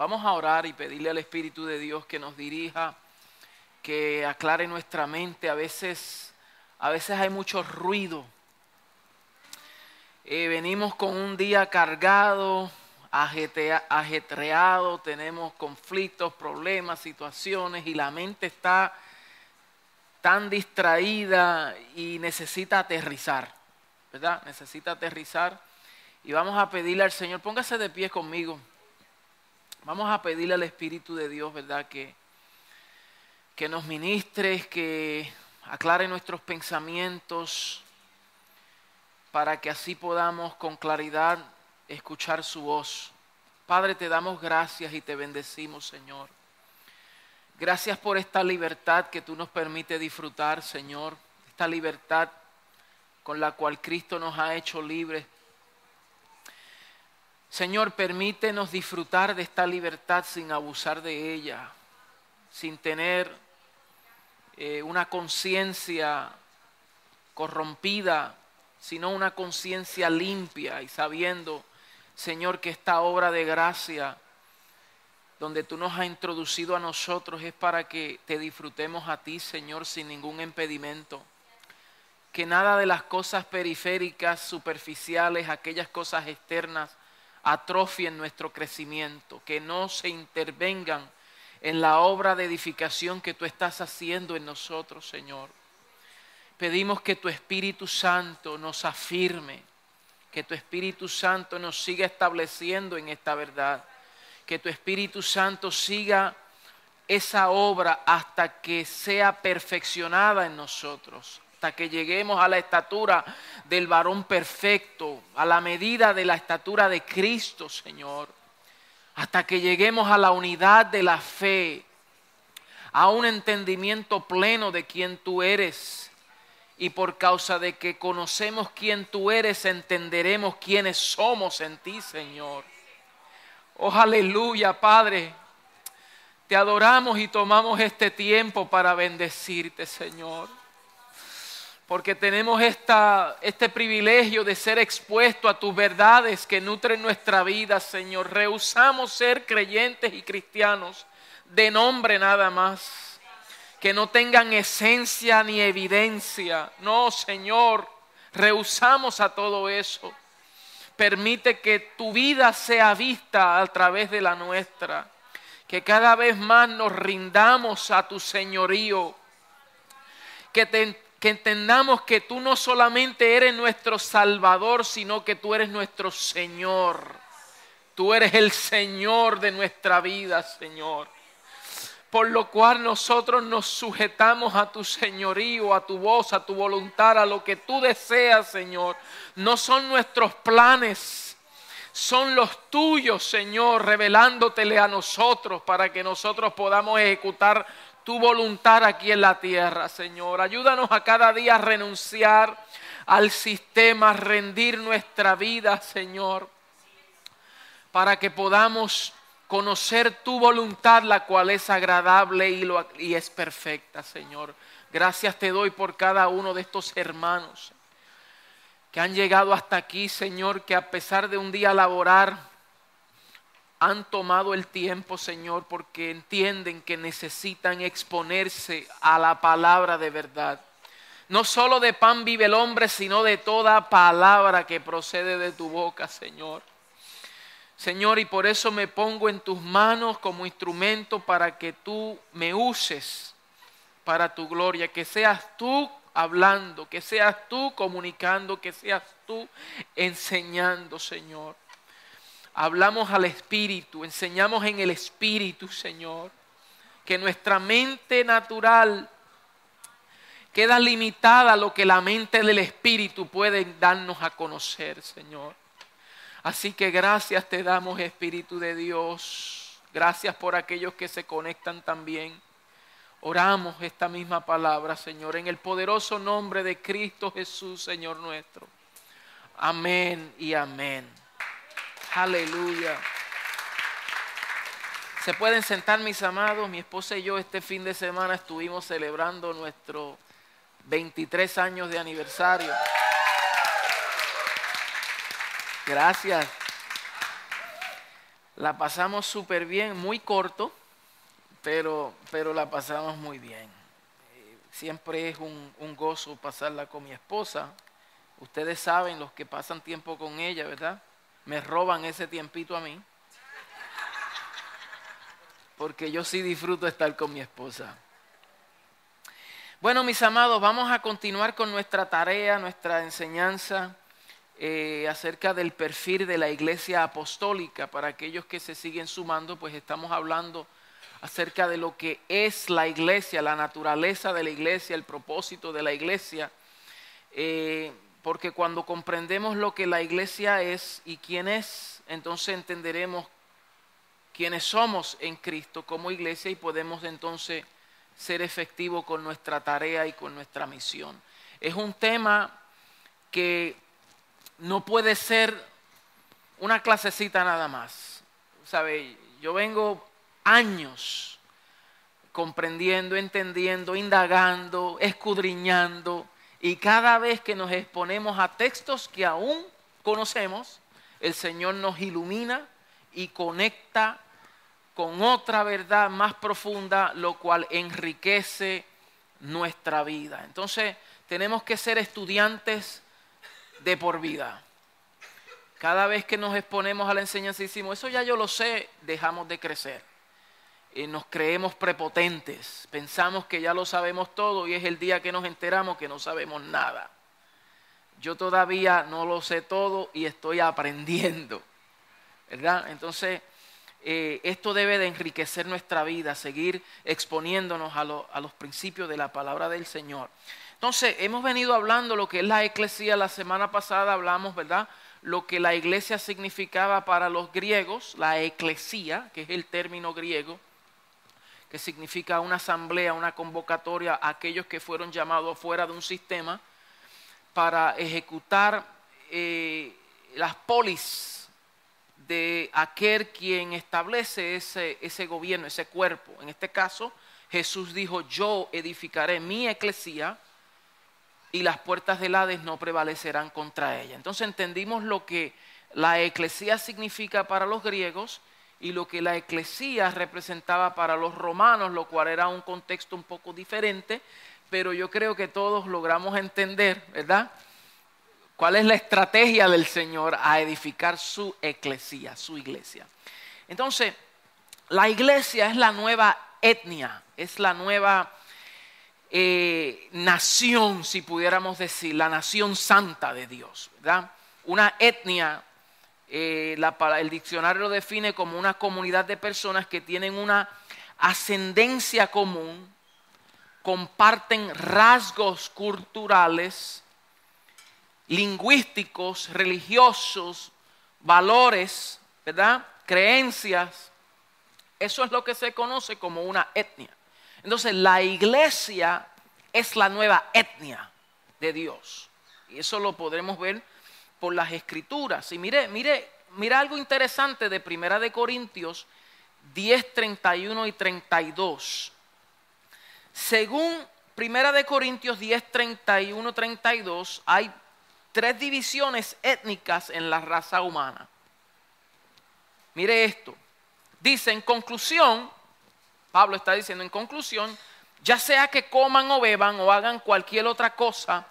Vamos a orar y pedirle al Espíritu de Dios que nos dirija, que aclare nuestra mente. A veces, a veces hay mucho ruido. Eh, venimos con un día cargado, ajetreado, tenemos conflictos, problemas, situaciones y la mente está tan distraída y necesita aterrizar, ¿verdad? Necesita aterrizar. Y vamos a pedirle al Señor, póngase de pie conmigo. Vamos a pedirle al Espíritu de Dios, ¿verdad? Que, que nos ministres, que aclare nuestros pensamientos, para que así podamos con claridad escuchar su voz. Padre, te damos gracias y te bendecimos, Señor. Gracias por esta libertad que tú nos permites disfrutar, Señor. Esta libertad con la cual Cristo nos ha hecho libres Señor, permítenos disfrutar de esta libertad sin abusar de ella, sin tener eh, una conciencia corrompida, sino una conciencia limpia y sabiendo, Señor, que esta obra de gracia donde tú nos has introducido a nosotros es para que te disfrutemos a ti, Señor, sin ningún impedimento. Que nada de las cosas periféricas, superficiales, aquellas cosas externas, atrofien nuestro crecimiento, que no se intervengan en la obra de edificación que tú estás haciendo en nosotros, Señor. Pedimos que tu Espíritu Santo nos afirme, que tu Espíritu Santo nos siga estableciendo en esta verdad, que tu Espíritu Santo siga esa obra hasta que sea perfeccionada en nosotros hasta que lleguemos a la estatura del varón perfecto, a la medida de la estatura de Cristo, Señor. Hasta que lleguemos a la unidad de la fe, a un entendimiento pleno de quién tú eres. Y por causa de que conocemos quién tú eres, entenderemos quiénes somos en ti, Señor. Oh, aleluya, Padre. Te adoramos y tomamos este tiempo para bendecirte, Señor porque tenemos esta, este privilegio de ser expuesto a tus verdades que nutren nuestra vida, Señor. Rehusamos ser creyentes y cristianos de nombre nada más, que no tengan esencia ni evidencia. No, Señor, rehusamos a todo eso. Permite que tu vida sea vista a través de la nuestra, que cada vez más nos rindamos a tu señorío, que te que entendamos que tú no solamente eres nuestro Salvador, sino que tú eres nuestro Señor. Tú eres el Señor de nuestra vida, Señor. Por lo cual nosotros nos sujetamos a tu señorío, a tu voz, a tu voluntad, a lo que tú deseas, Señor. No son nuestros planes, son los tuyos, Señor, revelándotele a nosotros para que nosotros podamos ejecutar tu voluntad aquí en la tierra, Señor. Ayúdanos a cada día a renunciar al sistema, rendir nuestra vida, Señor, para que podamos conocer tu voluntad, la cual es agradable y, y es perfecta, Señor. Gracias te doy por cada uno de estos hermanos que han llegado hasta aquí, Señor, que a pesar de un día laborar, han tomado el tiempo, Señor, porque entienden que necesitan exponerse a la palabra de verdad. No solo de pan vive el hombre, sino de toda palabra que procede de tu boca, Señor. Señor, y por eso me pongo en tus manos como instrumento para que tú me uses para tu gloria, que seas tú hablando, que seas tú comunicando, que seas tú enseñando, Señor hablamos al Espíritu, enseñamos en el Espíritu, Señor, que nuestra mente natural queda limitada a lo que la mente del Espíritu puede darnos a conocer, Señor. Así que gracias te damos, Espíritu de Dios. Gracias por aquellos que se conectan también. Oramos esta misma palabra, Señor, en el poderoso nombre de Cristo Jesús, Señor nuestro. Amén y amén. Aleluya. Se pueden sentar mis amados, mi esposa y yo este fin de semana estuvimos celebrando nuestro 23 años de aniversario. Gracias. La pasamos súper bien, muy corto, pero, pero la pasamos muy bien. Eh, siempre es un, un gozo pasarla con mi esposa. Ustedes saben, los que pasan tiempo con ella, ¿verdad? Me roban ese tiempito a mí. Porque yo sí disfruto estar con mi esposa. Bueno, mis amados, vamos a continuar con nuestra tarea, nuestra enseñanza eh, acerca del perfil de la iglesia apostólica. Para aquellos que se siguen sumando, pues estamos hablando acerca de lo que es la iglesia, la naturaleza de la iglesia, el propósito de la iglesia. Eh, porque cuando comprendemos lo que la iglesia es y quién es, entonces entenderemos quiénes somos en Cristo como iglesia y podemos entonces ser efectivos con nuestra tarea y con nuestra misión. Es un tema que no puede ser una clasecita nada más. Yo vengo años comprendiendo, entendiendo, indagando, escudriñando, y cada vez que nos exponemos a textos que aún conocemos, el Señor nos ilumina y conecta con otra verdad más profunda, lo cual enriquece nuestra vida. Entonces, tenemos que ser estudiantes de por vida. Cada vez que nos exponemos a la enseñanza y decimos, eso ya yo lo sé, dejamos de crecer. Y nos creemos prepotentes, pensamos que ya lo sabemos todo y es el día que nos enteramos que no sabemos nada. Yo todavía no lo sé todo y estoy aprendiendo, ¿verdad? Entonces, eh, esto debe de enriquecer nuestra vida, seguir exponiéndonos a, a, los principios de la palabra del Señor. Entonces, hemos venido hablando lo que es la eclesía. La semana pasada hablamos, ¿verdad? Lo que la iglesia significaba para los griegos, la eclesía, que es el término griego, que significa una asamblea, una convocatoria a aquellos que fueron llamados fuera de un sistema para ejecutar eh, las polis de aquel quien establece ese, ese gobierno, ese cuerpo. En este caso, Jesús dijo, yo edificaré mi eclesía y las puertas del Hades no prevalecerán contra ella. Entonces entendimos lo que la eclesía significa para los griegos y lo que la eclesía representaba para los romanos, lo cual era un contexto un poco diferente, pero yo creo que todos logramos entender, ¿verdad? ¿Cuál es la estrategia del Señor a edificar su eclesía, su iglesia? Entonces, la iglesia es la nueva etnia, es la nueva eh, nación, si pudiéramos decir, la nación santa de Dios, ¿verdad? Una etnia, eh, el diccionario lo define como una comunidad de personas que tienen una ascendencia común, comparten rasgos culturales, lingüísticos, religiosos, valores, ¿verdad? Creencias. Eso es lo que se conoce como una etnia. Entonces, la iglesia es la nueva etnia de Dios. Y eso lo podremos ver por las escrituras. Y mire, mire, mire algo interesante de Primera de Corintios 10, 31 y 32. Según Primera de Corintios 10, 31, 32, hay tres divisiones étnicas en la raza humana. Mire esto. Dice, en conclusión, Pablo está diciendo, en conclusión, ya sea que coman o beban o hagan cualquier otra cosa,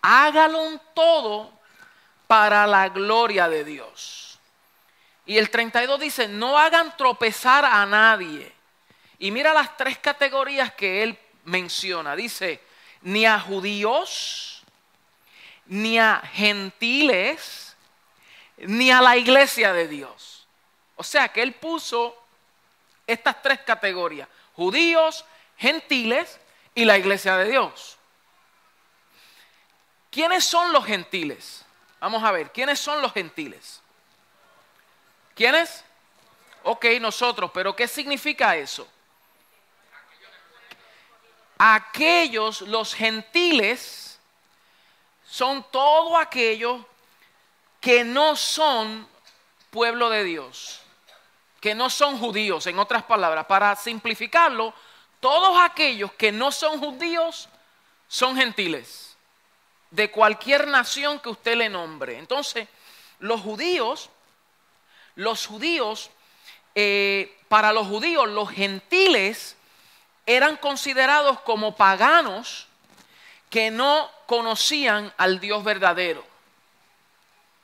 hágalo todo para la gloria de Dios. Y el 32 dice, no hagan tropezar a nadie. Y mira las tres categorías que él menciona. Dice, ni a judíos, ni a gentiles, ni a la iglesia de Dios. O sea que él puso estas tres categorías, judíos, gentiles y la iglesia de Dios. ¿Quiénes son los gentiles? Vamos a ver, ¿quiénes son los gentiles? ¿Quiénes? Ok, nosotros, pero ¿qué significa eso? Aquellos, los gentiles, son todos aquellos que no son pueblo de Dios, que no son judíos, en otras palabras, para simplificarlo, todos aquellos que no son judíos son gentiles, de cualquier nación que usted le nombre. Entonces, los judíos, los judíos eh, para los judíos, los gentiles eran considerados como paganos que no conocían al Dios verdadero.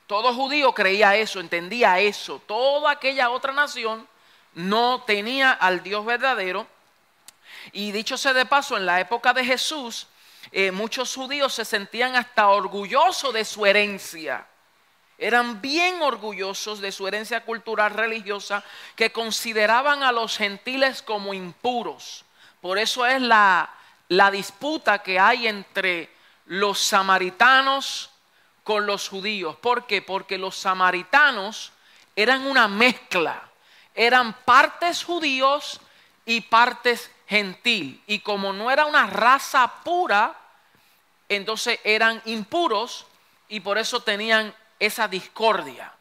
Todo judío creía eso, entendía eso. Toda aquella otra nación no tenía al Dios verdadero. Y dicho sea de paso, en la época de Jesús, eh, muchos judíos se sentían hasta orgullosos de su herencia. Eran bien orgullosos de su herencia cultural religiosa que consideraban a los gentiles como impuros. Por eso es la, la disputa que hay entre los samaritanos con los judíos. ¿Por qué? Porque los samaritanos eran una mezcla, eran partes judíos y partes gentil. Y como no era una raza pura, entonces eran impuros y por eso tenían esa discordia.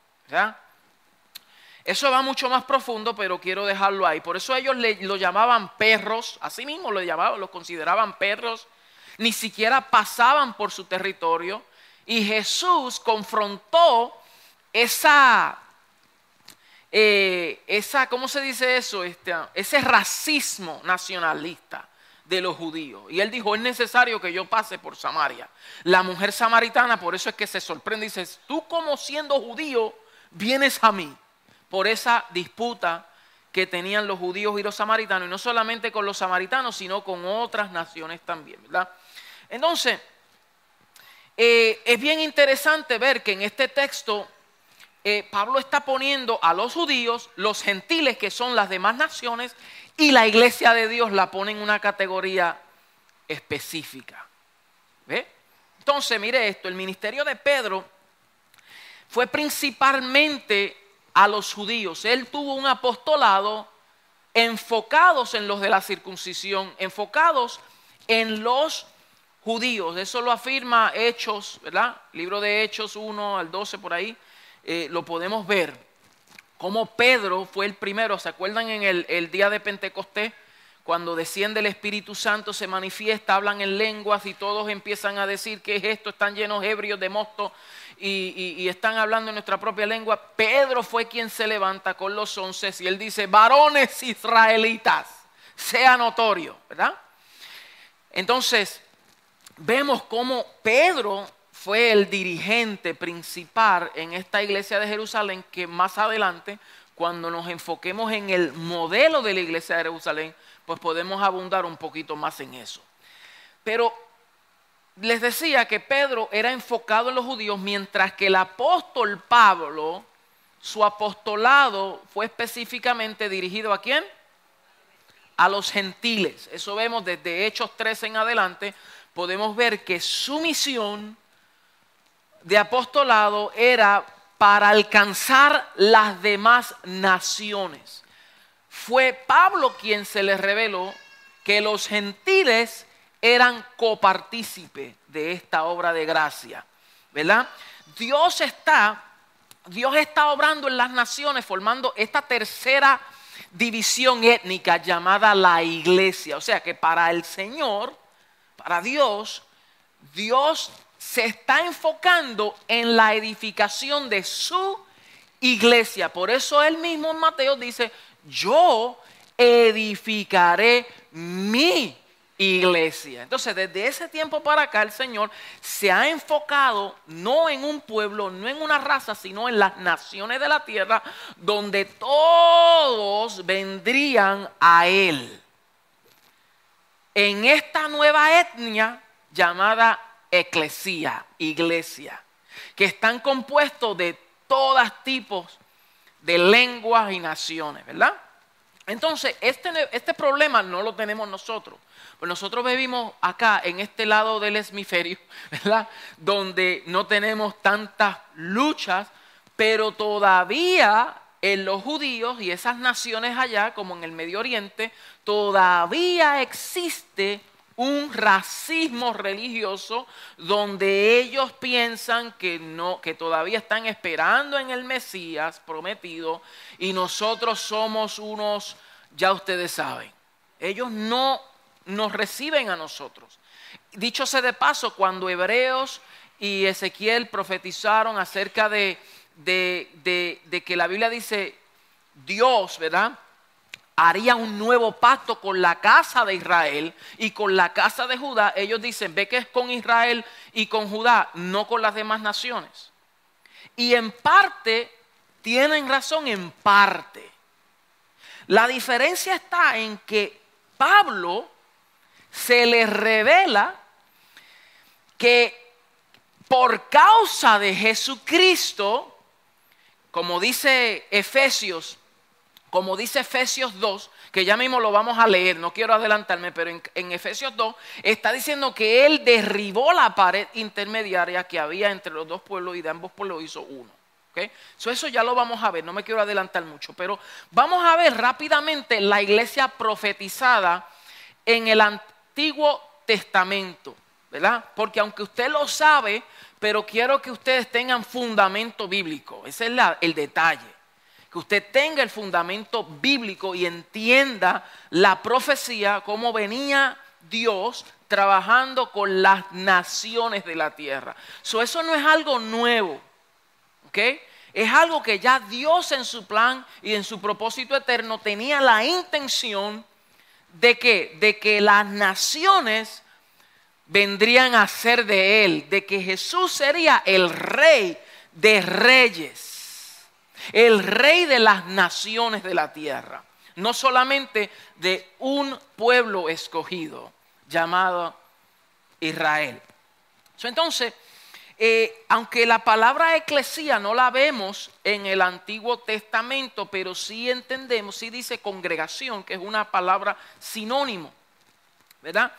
Eso va mucho más profundo, pero quiero dejarlo ahí. Por eso ellos lo llamaban perros, así mismo lo llamaban, los consideraban perros, ni siquiera pasaban por su territorio y Jesús confrontó esa, eh, esa ¿cómo se dice eso? Este, ese racismo nacionalista de los judíos. Y él dijo, es necesario que yo pase por Samaria. La mujer samaritana, por eso es que se sorprende dice, tú como siendo judío, vienes a mí. Por esa disputa que tenían los judíos y los samaritanos, y no solamente con los samaritanos, sino con otras naciones también, ¿verdad? Entonces, eh, es bien interesante ver que en este texto eh, Pablo está poniendo a los judíos, los gentiles que son las demás naciones, y la iglesia de Dios la pone en una categoría específica. ¿Ve? Entonces, mire esto, el ministerio de Pedro fue principalmente a los judíos. Él tuvo un apostolado enfocados en los de la circuncisión, enfocados en los judíos. Eso lo afirma Hechos, ¿verdad? Libro de Hechos 1 al 12 por ahí, eh, lo podemos ver. Como Pedro fue el primero, ¿se acuerdan en el, el día de Pentecostés? Cuando desciende el Espíritu Santo, se manifiesta, hablan en lenguas y todos empiezan a decir que es esto, están llenos ebrios de mosto y, y, están hablando en nuestra propia lengua. Pedro fue quien se levanta con los once y él dice, varones israelitas, sea notorio, ¿verdad? Entonces, vemos cómo Pedro fue el dirigente principal en esta iglesia de Jerusalén que más adelante, cuando nos enfoquemos en el modelo de la iglesia de Jerusalén, pues podemos abundar un poquito más en eso. Pero les decía que Pedro era enfocado en los judíos, mientras que el apóstol Pablo, su apostolado fue específicamente dirigido a quién? A los gentiles. Eso vemos desde Hechos 13 en adelante, podemos ver que su misión de apostolado era para alcanzar las demás naciones. Fue Pablo quien se les reveló que los gentiles eran copartícipes de esta obra de gracia, ¿verdad? Dios está, Dios está obrando en las naciones formando esta tercera división étnica llamada la iglesia. O sea que para el Señor para Dios, Dios se está enfocando en la edificación de su iglesia. Por eso él mismo en Mateo dice, yo edificaré mi iglesia. Entonces, desde ese tiempo para acá, el Señor se ha enfocado no en un pueblo, no en una raza, sino en las naciones de la tierra, donde todos vendrían a Él en esta nueva etnia llamada eclesía, iglesia, que están compuestos de todos tipos de lenguas y naciones, ¿verdad? Entonces, este, este problema no lo tenemos nosotros. Pues nosotros vivimos acá, en este lado del hemisferio, ¿verdad? Donde no tenemos tantas luchas, pero todavía en los judíos y esas naciones allá, como en el Medio Oriente, todavía existe un racismo religioso donde ellos piensan que no que todavía están esperando en el Mesías prometido y nosotros somos unos ya ustedes saben. Ellos no nos reciben a nosotros. Dicho sea de paso, cuando Hebreos y Ezequiel profetizaron acerca de de, que la Biblia dice, Dios, ¿verdad? Haría un nuevo pacto con la casa de Israel y con la casa de Judá. Ellos dicen, ve que es con Israel y con Judá, no con las demás naciones. Y en parte, tienen razón, en parte. La diferencia está en que Pablo se le revela que por causa de Jesucristo, como dice Efesios, como dice Efesios 2, que ya mismo lo vamos a leer, no quiero adelantarme, pero en, Efesios 2 está diciendo que Él derribó la pared intermediaria que había entre los dos pueblos y de ambos pueblos hizo uno. eso ya lo vamos a ver, no me quiero adelantar mucho, pero vamos a ver rápidamente la iglesia profetizada en el Antiguo Testamento, ¿verdad? Porque aunque usted lo sabe, pero quiero que ustedes tengan fundamento bíblico, ese es el detalle que usted tenga el fundamento bíblico y entienda la profecía, cómo venía Dios trabajando con las naciones de la tierra. eso no es algo nuevo, ¿ok? Es algo que ya Dios en su plan y en su propósito eterno tenía la intención de que, de que las naciones vendrían a ser de Él, de que Jesús sería el rey de reyes el rey de las naciones de la tierra, no solamente de un pueblo escogido llamado Israel. Entonces, eh, aunque la palabra eclesía no la vemos en el Antiguo Testamento, pero sí entendemos, sí dice congregación, que es una palabra sinónimo, ¿verdad?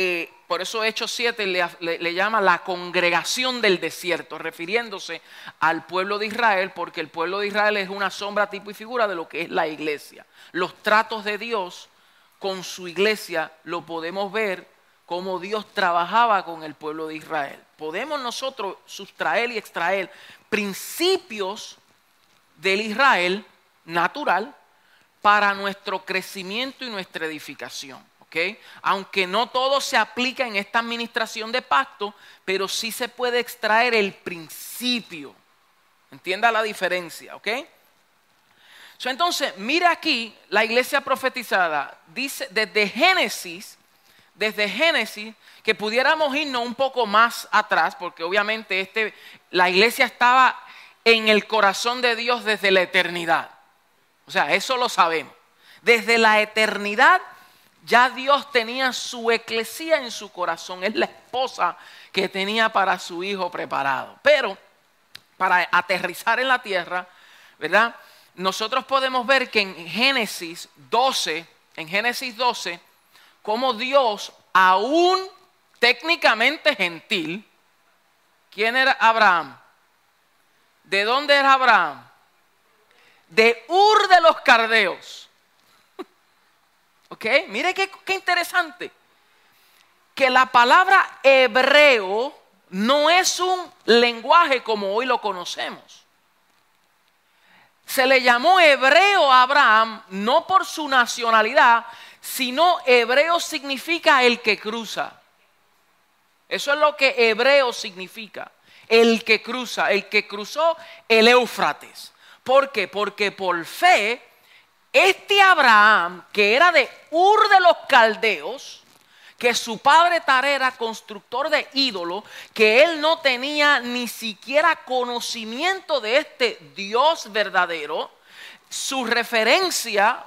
Eh, por eso Hechos 7 le, llama la congregación del desierto, refiriéndose al pueblo de Israel, porque el pueblo de Israel es una sombra, tipo y figura de lo que es la iglesia. Los tratos de Dios con su iglesia lo podemos ver como Dios trabajaba con el pueblo de Israel. Podemos nosotros sustraer y extraer principios del Israel natural para nuestro crecimiento y nuestra edificación. Aunque no todo se aplica en esta administración de pacto, pero sí se puede extraer el principio. Entienda la diferencia, ¿ok? entonces, mira aquí la iglesia profetizada, dice desde Génesis, desde Génesis, que pudiéramos irnos un poco más atrás, porque obviamente este, la iglesia estaba en el corazón de Dios desde la eternidad. O sea, eso lo sabemos. Desde la eternidad ya Dios tenía su eclesía en su corazón. Es la esposa que tenía para su hijo preparado. Pero para aterrizar en la tierra, ¿verdad? Nosotros podemos ver que en Génesis 12, en Génesis 12, como Dios, aún técnicamente gentil, ¿quién era Abraham? ¿De dónde era Abraham? De Ur de los Cardeos. ¿Ok? Mire qué, interesante. Que la palabra hebreo no es un lenguaje como hoy lo conocemos. Se le llamó hebreo a Abraham no por su nacionalidad, sino hebreo significa el que cruza. Eso es lo que hebreo significa. El que cruza, el que cruzó el Éufrates. ¿Por qué? Porque por fe este Abraham, que era de Ur de los Caldeos, que su padre Tare era constructor de ídolos, que él no tenía ni siquiera conocimiento de este Dios verdadero, su referencia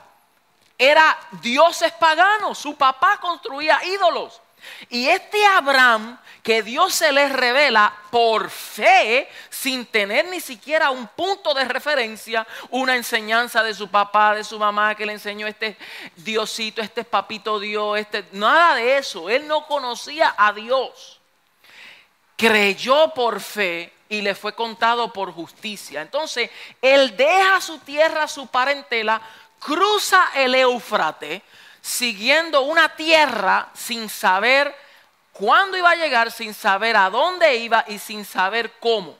era dioses paganos, su papá construía ídolos. Y este Abraham que Dios se les revela por fe, sin tener ni siquiera un punto de referencia, una enseñanza de su papá, de su mamá que le enseñó este Diosito, este papito Dios, este, nada de eso. Él no conocía a Dios. Creyó por fe y le fue contado por justicia. Entonces, él deja su tierra, su parentela, cruza el Éufrates siguiendo una tierra sin saber cuándo iba a llegar, sin saber a dónde iba y sin saber cómo.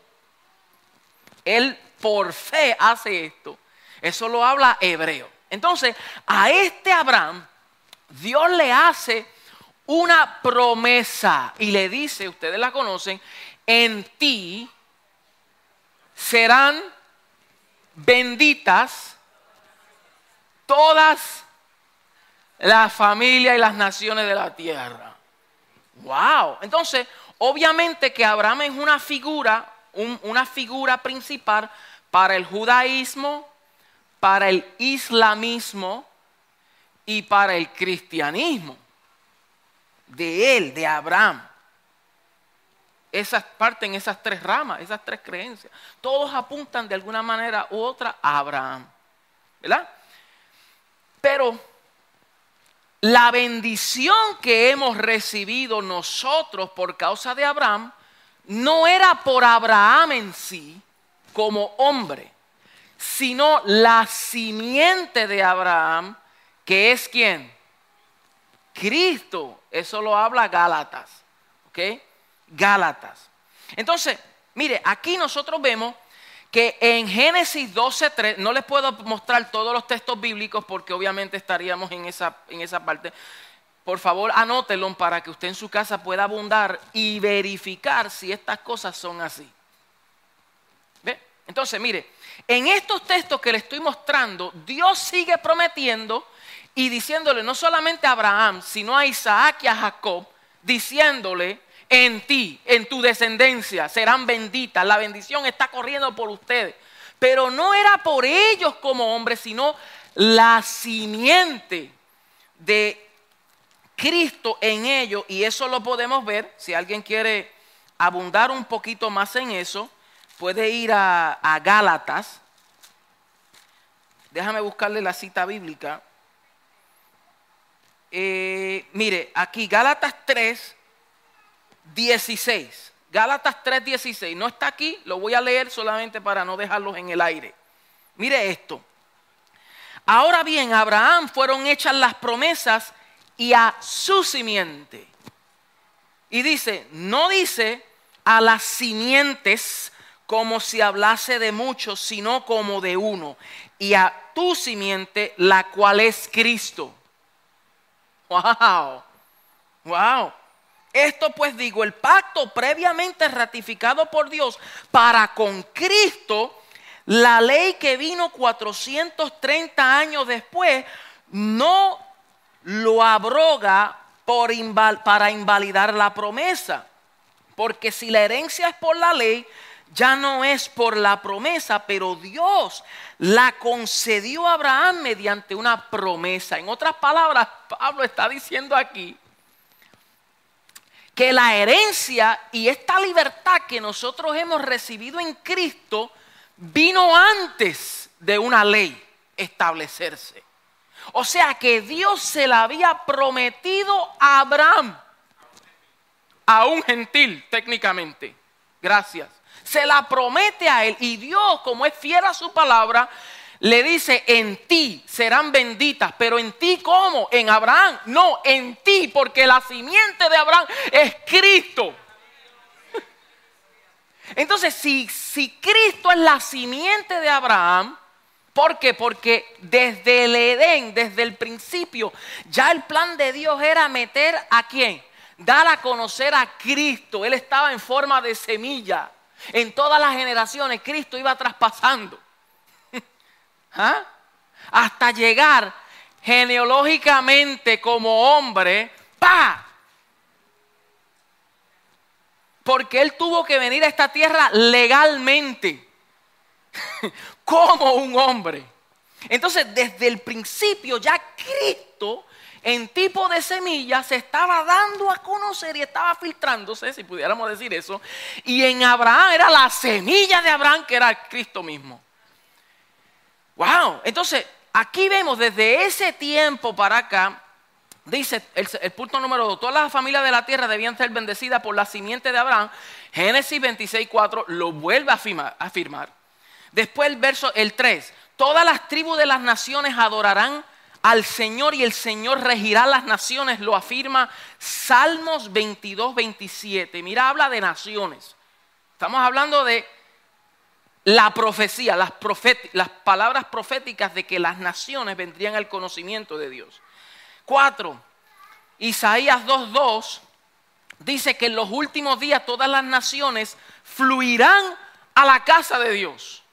Él por fe hace esto. Eso lo habla hebreo. Entonces, a este Abraham, Dios le hace una promesa y le dice, ustedes la conocen, en ti serán benditas todas las familias y las naciones de la tierra. Wow. Entonces, obviamente que Abraham es una figura, una figura principal para el judaísmo, para el islamismo y para el cristianismo. De él, de Abraham. Esas parten esas tres ramas, esas tres creencias. Todos apuntan de alguna manera u otra a Abraham. ¿Verdad? Pero la bendición que hemos recibido nosotros por causa de Abraham no era por Abraham en sí como hombre, sino la simiente de Abraham, que es quién? Cristo. Eso lo habla Gálatas. ¿Ok? Gálatas. Entonces, mire, aquí nosotros vemos que en Génesis 12.3, no les puedo mostrar todos los textos bíblicos porque obviamente estaríamos en esa, en esa parte. Por favor, anótelo para que usted en su casa pueda abundar y verificar si estas cosas son así. ¿Ve? Entonces, mire, en estos textos que le estoy mostrando, Dios sigue prometiendo y diciéndole no solamente a Abraham, sino a Isaac y a Jacob, diciéndole, en ti, en tu descendencia, serán benditas. La bendición está corriendo por ustedes. Pero no era por ellos como hombres, sino la simiente de Cristo en ellos. Y eso lo podemos ver. Si alguien quiere abundar un poquito más en eso, puede ir a, Gálatas. Déjame buscarle la cita bíblica. Eh, mire, aquí Gálatas 3, 16. Gálatas 3:16. No está aquí, lo voy a leer solamente para no dejarlos en el aire. Mire esto. Ahora bien, a Abraham fueron hechas las promesas y a su simiente. Y dice, no dice a las simientes como si hablase de muchos, sino como de uno. Y a tu simiente, la cual es Cristo. Wow. Wow. Esto pues digo, el pacto previamente ratificado por Dios para con Cristo, la ley que vino 430 años después, no lo abroga por para invalidar la promesa. Porque si la herencia es por la ley, ya no es por la promesa, pero Dios la concedió a Abraham mediante una promesa. En otras palabras, Pablo está diciendo aquí que la herencia y esta libertad que nosotros hemos recibido en Cristo vino antes de una ley establecerse. O sea que Dios se la había prometido a Abraham, a un gentil técnicamente. Gracias. Se la promete a él y Dios, como es fiel a su palabra, le dice, en ti serán benditas, pero en ti cómo? En Abraham. No, en ti, porque la simiente de Abraham es Cristo. Entonces, si, si Cristo es la simiente de Abraham, ¿por qué? Porque desde el Edén, desde el principio, ya el plan de Dios era meter a quién? Dar a conocer a Cristo. Él estaba en forma de semilla. En todas las generaciones Cristo iba traspasando. ¿Ah? Hasta llegar genealógicamente como hombre, ¡pa! Porque él tuvo que venir a esta tierra legalmente, como un hombre. Entonces, desde el principio ya Cristo en tipo de semilla se estaba dando a conocer y estaba filtrándose, si pudiéramos decir eso. Y en Abraham era la semilla de Abraham que era Cristo mismo. Wow, entonces aquí vemos desde ese tiempo para acá, dice el, punto número dos, todas las familias de la tierra debían ser bendecidas por la simiente de Abraham. Génesis 26, 4 lo vuelve a afirmar. Después el verso, el 3, todas las tribus de las naciones adorarán al Señor y el Señor regirá las naciones, lo afirma Salmos 22, 27. Mira, habla de naciones. Estamos hablando de la profecía, las, palabras proféticas de que las naciones vendrían al conocimiento de Dios. Cuatro, Isaías 2.2 dice que en los últimos días todas las naciones fluirán a la casa de Dios.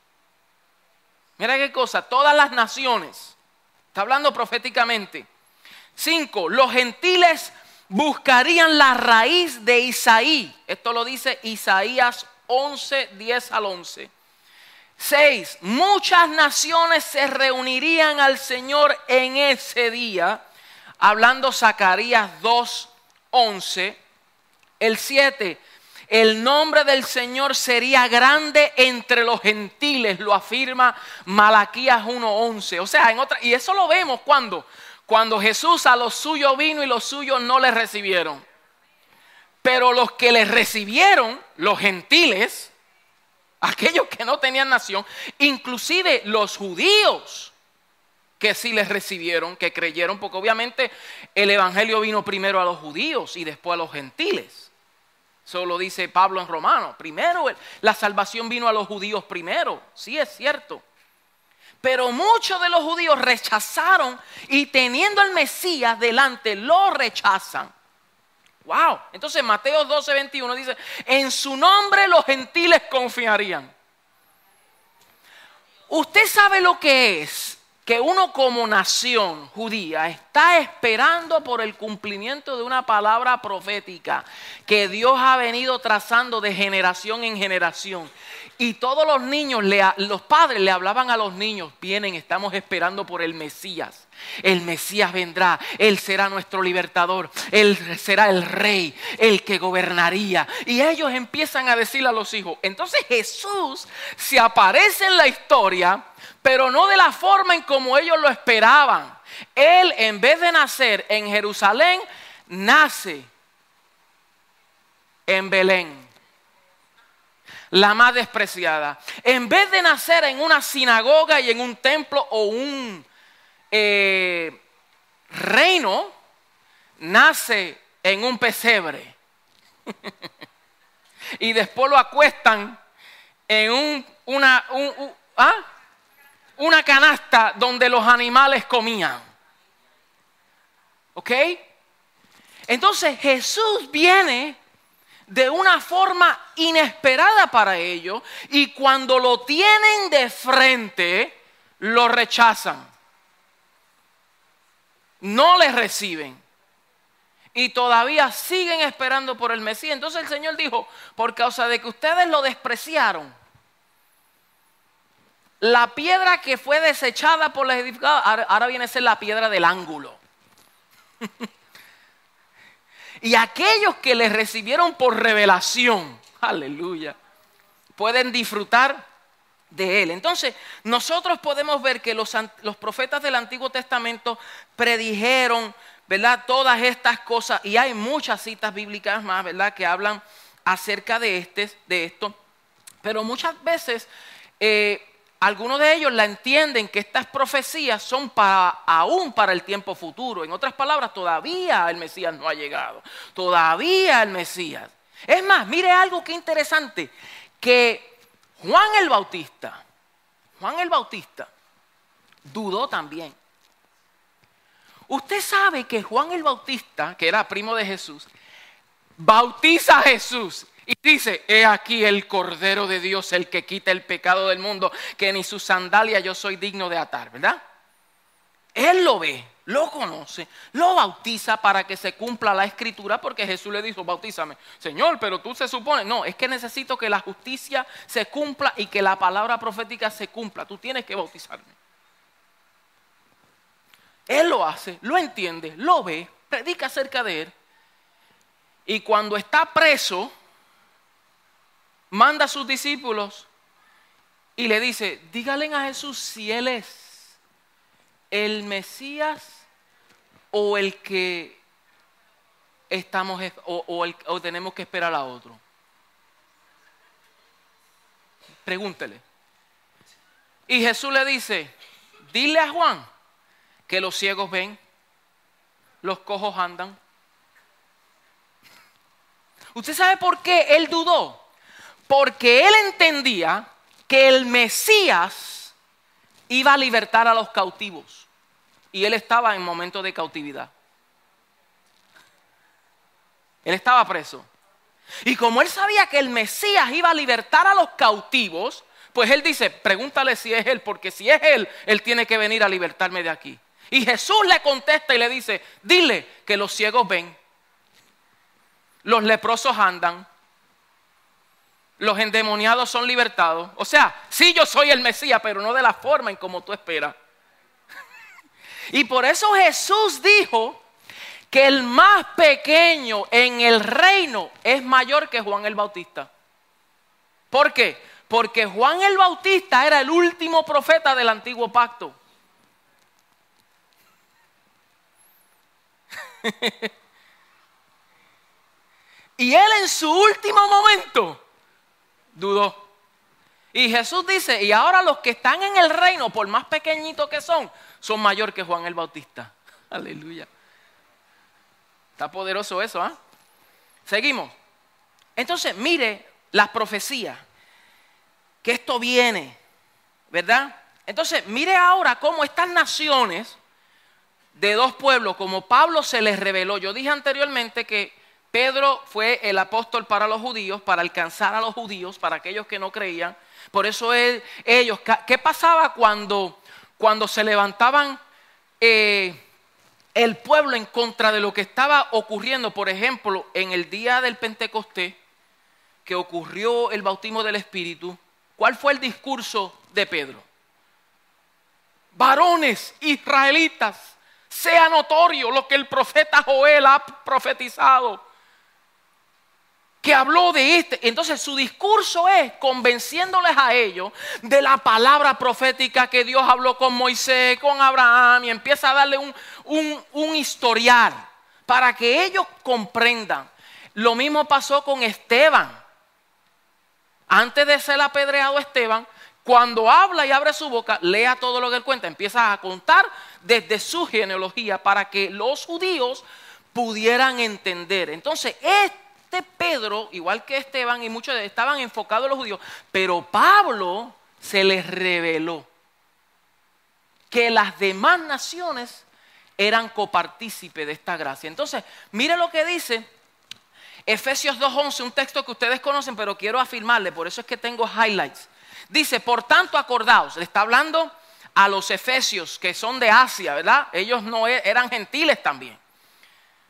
Mira qué cosa, todas las naciones. Está hablando proféticamente. Cinco, los gentiles buscarían la raíz de Isaí. Esto lo dice Isaías 11, 10 al 11. Seis, muchas naciones se reunirían al Señor en ese día, hablando Zacarías 2, 11. El 7, el nombre del Señor sería grande entre los gentiles, lo afirma Malaquías 1:11. O sea, en otra y eso lo vemos cuando cuando Jesús a los suyos vino y los suyos no le recibieron. Pero los que le recibieron, los gentiles, aquellos que no tenían nación, inclusive los judíos que sí les recibieron, que creyeron, porque obviamente el Evangelio vino primero a los judíos y después a los gentiles. Eso lo dice Pablo en Romano. Primero, la salvación vino a los judíos primero. Sí es cierto. Pero muchos de los judíos rechazaron y teniendo al Mesías delante lo rechazan. Wow. Entonces Mateo 12, 21 dice, en su nombre los gentiles confiarían. Usted sabe lo que es que uno como nación judía está esperando por el cumplimiento de una palabra profética que Dios ha venido trazando de generación en generación. Y todos los niños, los padres le hablaban a los niños, vienen, estamos esperando por el Mesías. El Mesías vendrá, Él será nuestro libertador, Él será el rey, el que gobernaría. Y ellos empiezan a decirle a los hijos. Entonces Jesús se aparece en la historia pero no de la forma en como ellos lo esperaban. Él, en vez de nacer en Jerusalén, nace en Belén, la más despreciada. En vez de nacer en una sinagoga y en un templo o un eh, reino, nace en un pesebre. y después lo acuestan en un, una, un, ¿ah? una canasta donde los animales comían. ¿Ok? Entonces Jesús viene de una forma inesperada para ellos y cuando lo tienen de frente, lo rechazan. No le reciben. Y todavía siguen esperando por el Mesías. Entonces el Señor dijo, por causa de que ustedes lo despreciaron, la piedra que fue desechada por los edificados, ahora viene a ser la piedra del ángulo. y aquellos que le recibieron por revelación, aleluya, pueden disfrutar de él. Entonces, nosotros podemos ver que los, los profetas del Antiguo Testamento predijeron, ¿verdad? Todas estas cosas, y hay muchas citas bíblicas más, ¿verdad? Que hablan acerca de, este, de esto. Pero muchas veces eh, algunos de ellos la entienden que estas profecías son para, aún para el tiempo futuro. En otras palabras, todavía el Mesías no ha llegado. Todavía el Mesías. Es más, mire algo que interesante, que Juan el Bautista, Juan el Bautista, dudó también. Usted sabe que Juan el Bautista, que era primo de Jesús, bautiza a Jesús y dice, he aquí el Cordero de Dios, el que quita el pecado del mundo, que ni su sandalia yo soy digno de atar, ¿verdad? Él lo ve, lo conoce, lo bautiza para que se cumpla la escritura, porque Jesús le dijo, bautízame. Señor, pero tú se supone, no, es que necesito que la justicia se cumpla y que la palabra profética se cumpla. Tú tienes que bautizarme. Él lo hace, lo entiende, lo ve, predica acerca de él. Y cuando está preso, manda a sus discípulos y le dice, dígale a Jesús si Él es el Mesías o el que estamos o, o tenemos que esperar a otro. Pregúntele. Y Jesús le dice, dile a Juan que los ciegos ven, los cojos andan. ¿Usted sabe por qué él dudó? Porque él entendía que el Mesías iba a libertar a los cautivos. Y él estaba en momento de cautividad. Él estaba preso. Y como él sabía que el Mesías iba a libertar a los cautivos, pues él dice, pregúntale si es él, porque si es él, él tiene que venir a libertarme de aquí. Y Jesús le contesta y le dice, dile que los ciegos ven, los leprosos andan, los endemoniados son libertados. O sea, sí yo soy el Mesías, pero no de la forma en como tú esperas. y por eso Jesús dijo que el más pequeño en el reino es mayor que Juan el Bautista. ¿Por qué? Porque Juan el Bautista era el último profeta del antiguo pacto. y él en su último momento dudó. Y Jesús dice, y ahora los que están en el reino, por más pequeñitos que son, son mayor que Juan el Bautista. Aleluya. Está poderoso eso, ¿ah? Seguimos. Entonces, mire las profecías, que esto viene, ¿verdad? Entonces, mire ahora cómo estas naciones de dos pueblos, como Pablo se les reveló. Yo dije anteriormente que Pedro fue el apóstol para los judíos, para alcanzar a los judíos, para aquellos que no creían. Por eso ellos, ¿qué pasaba cuando, cuando se levantaban eh, el pueblo en contra de lo que estaba ocurriendo? Por ejemplo, en el día del Pentecostés, que ocurrió el bautismo del Espíritu, ¿cuál fue el discurso de Pedro? Varones israelitas, sea notorio lo que el profeta Joel ha profetizado que habló de este. Entonces su discurso es convenciéndoles a ellos de la palabra profética que Dios habló con Moisés, con Abraham, y empieza a darle un, un, historial para que ellos comprendan. Lo mismo pasó con Esteban. Antes de ser apedreado Esteban, cuando habla y abre su boca, lea todo lo que él cuenta, empieza a contar desde su genealogía para que los judíos pudieran entender. Entonces, este este Pedro, igual que Esteban y muchos estaban enfocados en los judíos, pero Pablo se les reveló que las demás naciones eran copartícipes de esta gracia. Entonces, mire lo que dice Efesios 2.11, un texto que ustedes conocen, pero quiero afirmarle, por eso es que tengo highlights. Dice, por tanto, acordaos, le está hablando a los efesios que son de Asia, ¿verdad? Ellos no e-, eran gentiles también.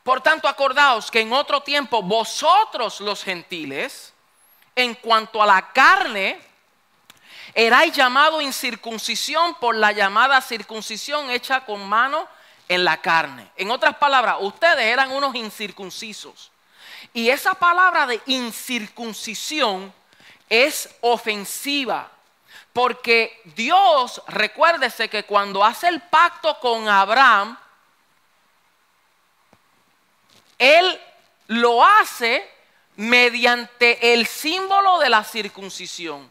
Por tanto, acordaos que en otro tiempo vosotros los gentiles, en cuanto a la carne, erais llamado incircuncisión por la llamada circuncisión hecha con mano en la carne. En otras palabras, ustedes eran unos incircuncisos. Y esa palabra de incircuncisión es ofensiva. Porque Dios, recuérdese que cuando hace el pacto con Abraham, él lo hace mediante el símbolo de la circuncisión.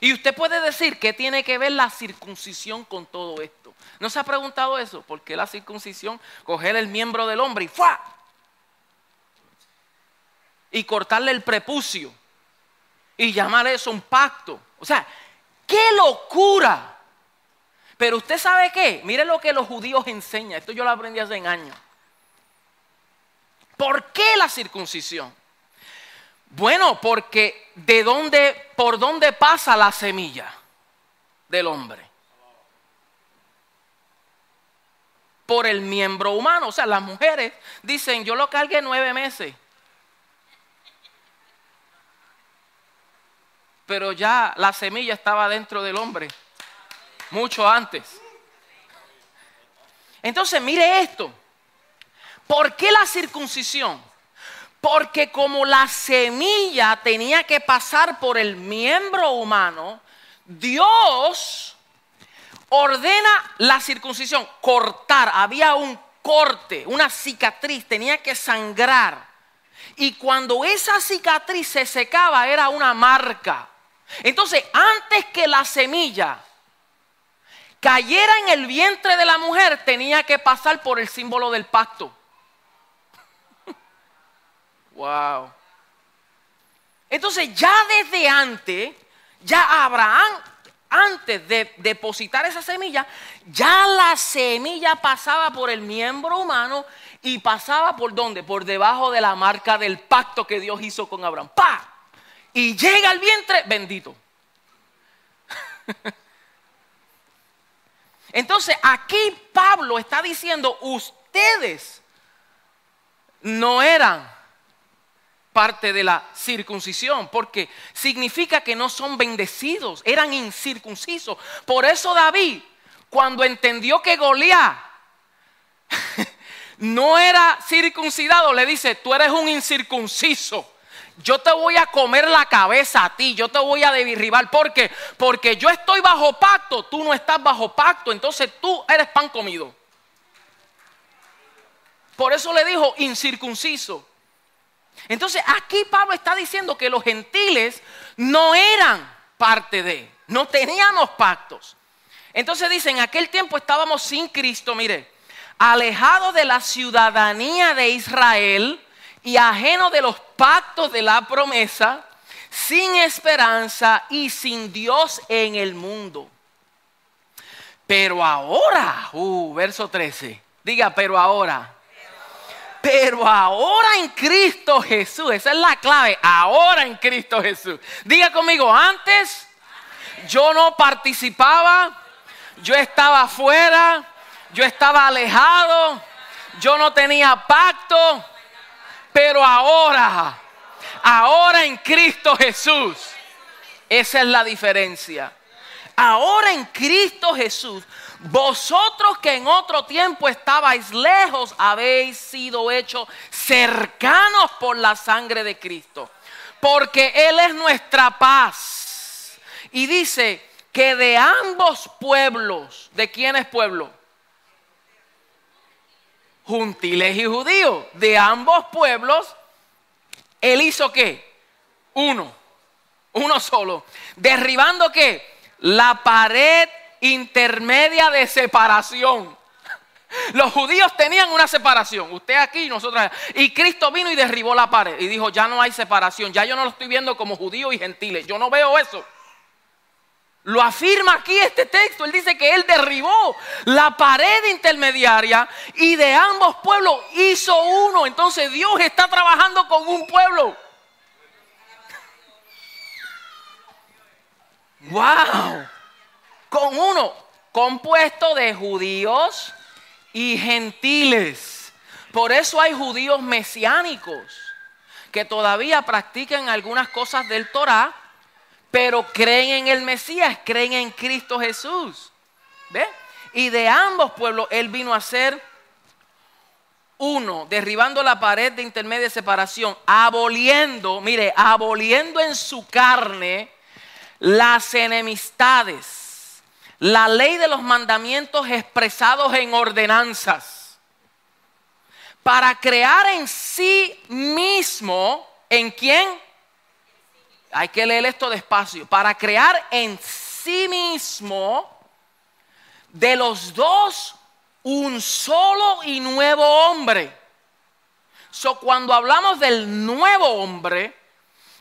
Y usted puede decir, ¿qué tiene que ver la circuncisión con todo esto? ¿No se ha preguntado eso? ¿Por qué la circuncisión? Coger el miembro del hombre y ¡fua! Y cortarle el prepucio. Y llamar eso un pacto. O sea, ¡qué locura! Pero usted sabe qué? Mire lo que los judíos enseñan. Esto yo lo aprendí hace años. ¿Por qué la circuncisión? Bueno, porque de dónde, por dónde pasa la semilla del hombre. Por el miembro humano. O sea, las mujeres dicen, yo lo cargué nueve meses. Pero ya la semilla estaba dentro del hombre. Mucho antes. Entonces, mire esto. ¿Por qué la circuncisión? Porque como la semilla tenía que pasar por el miembro humano, Dios ordena la circuncisión, cortar. Había un corte, una cicatriz, tenía que sangrar. Y cuando esa cicatriz se secaba era una marca. Entonces, antes que la semilla cayera en el vientre de la mujer, tenía que pasar por el símbolo del pacto. Wow. Entonces ya desde antes, ya Abraham, antes de depositar esa semilla, ya la semilla pasaba por el miembro humano y pasaba por dónde? Por debajo de la marca del pacto que Dios hizo con Abraham. ¡Pa! Y llega al vientre, bendito. Entonces aquí Pablo está diciendo, ustedes no eran parte de la circuncisión, porque significa que no son bendecidos, eran incircuncisos. Por eso David, cuando entendió que Goliat no era circuncidado, le dice, tú eres un incircunciso. Yo te voy a comer la cabeza a ti, yo te voy a derribar. ¿Por qué? Porque yo estoy bajo pacto, tú no estás bajo pacto, entonces tú eres pan comido. Por eso le dijo incircunciso. Entonces aquí Pablo está diciendo que los gentiles no eran parte de, no teníamos pactos. Entonces dice, en aquel tiempo estábamos sin Cristo, mire, alejados de la ciudadanía de Israel y ajenos de los pactos de la promesa, sin esperanza y sin Dios en el mundo. Pero ahora, uh, verso 13, diga, pero ahora. Pero ahora en Cristo Jesús, esa es la clave, ahora en Cristo Jesús. Diga conmigo, antes yo no participaba, yo estaba afuera, yo estaba alejado, yo no tenía pacto, pero ahora, ahora en Cristo Jesús, esa es la diferencia. Ahora en Cristo Jesús vosotros que en otro tiempo estabais lejos, habéis sido hechos cercanos por la sangre de Cristo. Porque Él es nuestra paz. Y dice que de ambos pueblos, ¿de quién es pueblo? Juntiles y judíos. De ambos pueblos, Él hizo qué? Uno. Uno solo. Derribando qué? La pared intermedia de separación. Los judíos tenían una separación, usted aquí y nosotros Y Cristo vino y derribó la pared y dijo, ya no hay separación, ya yo no lo estoy viendo como judíos y gentiles, yo no veo eso. Lo afirma aquí este texto, él dice que él derribó la pared intermediaria y de ambos pueblos hizo uno. Entonces Dios está trabajando con un pueblo. ¡Wow! Con uno compuesto de judíos y gentiles. Por eso hay judíos mesiánicos que todavía practican algunas cosas del Torah, pero creen en el Mesías, creen en Cristo Jesús. ¿Ve? Y de ambos pueblos Él vino a ser uno, derribando la pared de intermedia separación, aboliendo, mire, aboliendo en su carne las enemistades la ley de los mandamientos expresados en ordenanzas, para crear en sí mismo, ¿en quién? Hay que leer esto despacio, para crear en sí mismo de los dos un solo y nuevo hombre. So, cuando hablamos del nuevo hombre,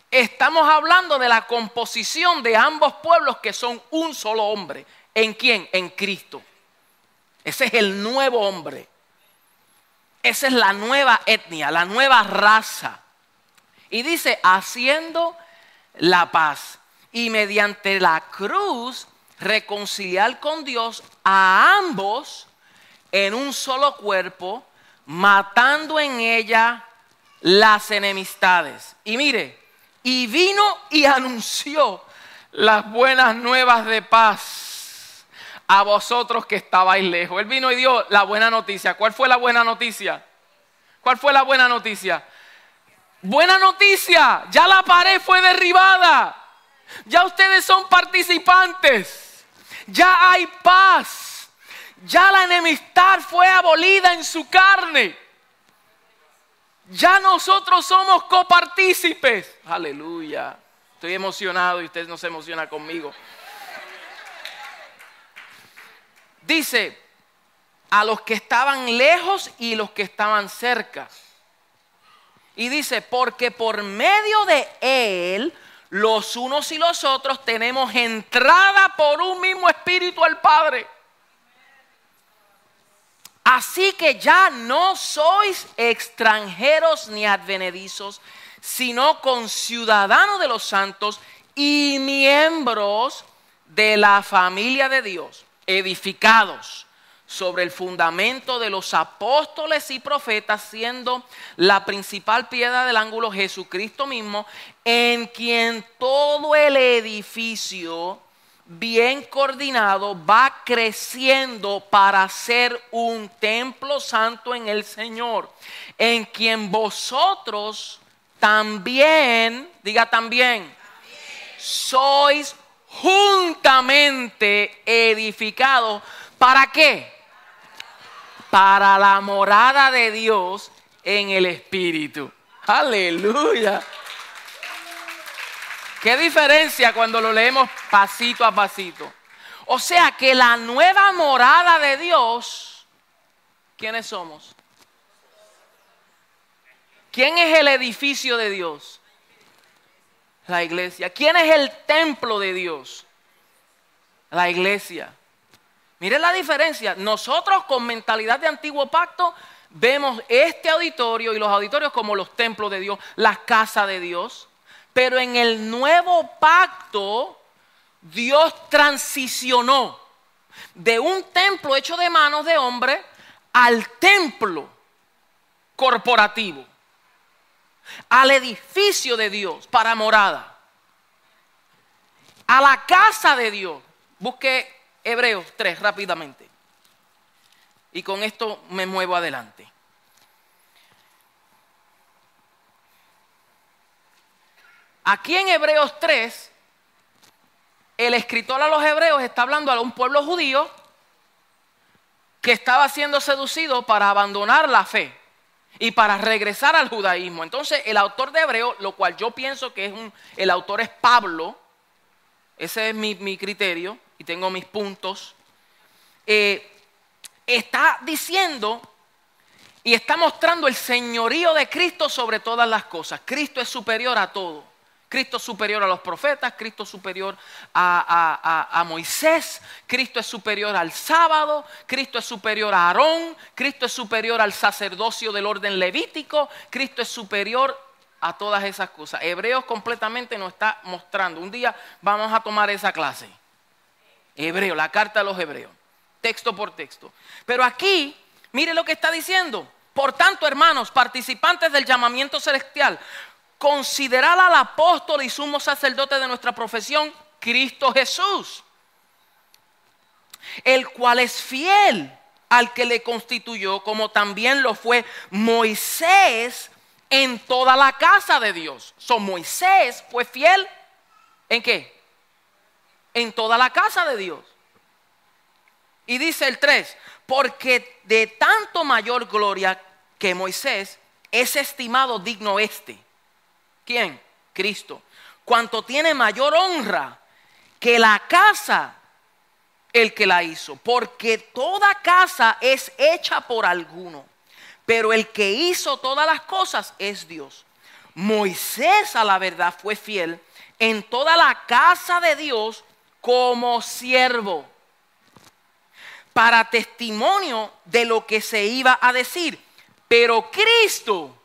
estamos hablando de la composición de ambos pueblos que son un solo hombre. ¿En quién? En Cristo. Ese es el nuevo hombre. Esa es la nueva etnia, la nueva raza. Y dice, haciendo la paz. Y mediante la cruz reconciliar con Dios a ambos en un solo cuerpo, matando en ella las enemistades. Y mire, y vino y anunció las buenas nuevas de paz a vosotros que estabais lejos. Él vino y dio la buena noticia. ¿Cuál fue la buena noticia? ¿Cuál fue la buena noticia? Buena noticia, ya la pared fue derribada. Ya ustedes son participantes. Ya hay paz. Ya la enemistad fue abolida en su carne. Ya nosotros somos copartícipes. Aleluya. Estoy emocionado y usted no se emociona conmigo. Dice, a los que estaban lejos y los que estaban cerca. Y dice, porque por medio de Él, los unos y los otros tenemos entrada por un mismo espíritu al Padre. Así que ya no sois extranjeros ni advenedizos, sino conciudadanos de los santos y miembros de la familia de Dios edificados sobre el fundamento de los apóstoles y profetas, siendo la principal piedra del ángulo Jesucristo mismo, en quien todo el edificio bien coordinado va creciendo para ser un templo santo en el Señor, en quien vosotros también, diga también, sois juntamente edificados. ¿Para qué? para la morada de Dios en el Espíritu. Aleluya. ¿Qué diferencia cuando lo leemos pasito a pasito? O sea que la nueva morada de Dios, ¿quiénes somos? ¿Quién es el edificio de Dios? La iglesia. ¿Quién es el templo de Dios? La iglesia. Miren la diferencia. Nosotros con mentalidad de antiguo pacto vemos este auditorio y los auditorios como los templos de Dios, las casas de Dios. Pero en el nuevo pacto Dios transicionó de un templo hecho de manos de hombre al templo corporativo, al edificio de Dios para morada, a la casa de Dios. Busque Hebreos 3 rápidamente. Y con esto me muevo adelante. Aquí en Hebreos 3, el escritor a los hebreos está hablando a un pueblo judío que estaba siendo seducido para abandonar la fe y para regresar al judaísmo. Entonces, el autor de Hebreos, lo cual yo pienso que es un, el autor es Pablo, ese es mi, mi criterio, y tengo mis puntos, eh, está diciendo y está mostrando el señorío de Cristo sobre todas las cosas. Cristo es superior a todo. Cristo es superior a los profetas, Cristo es superior a, Moisés, Cristo es superior al sábado, Cristo es superior a Aarón, Cristo es superior al sacerdocio del orden levítico, Cristo es superior a todas esas cosas. Hebreos completamente nos está mostrando. Un día vamos a tomar esa clase. Hebreo, la carta a los hebreos, texto por texto. Pero aquí, mire lo que está diciendo. Por tanto, hermanos, participantes del llamamiento celestial, considerad al apóstol y sumo sacerdote de nuestra profesión, Cristo Jesús, el cual es fiel al que le constituyó, como también lo fue Moisés en toda la casa de Dios. So, Moisés fue fiel en qué? en toda la casa de Dios. Y dice el 3, porque de tanto mayor gloria que Moisés es estimado digno este. ¿Quién? Cristo. Cuanto tiene mayor honra que la casa el que la hizo. Porque toda casa es hecha por alguno. Pero el que hizo todas las cosas es Dios. Moisés a la verdad fue fiel en toda la casa de Dios como siervo para testimonio de lo que se iba a decir. Pero Cristo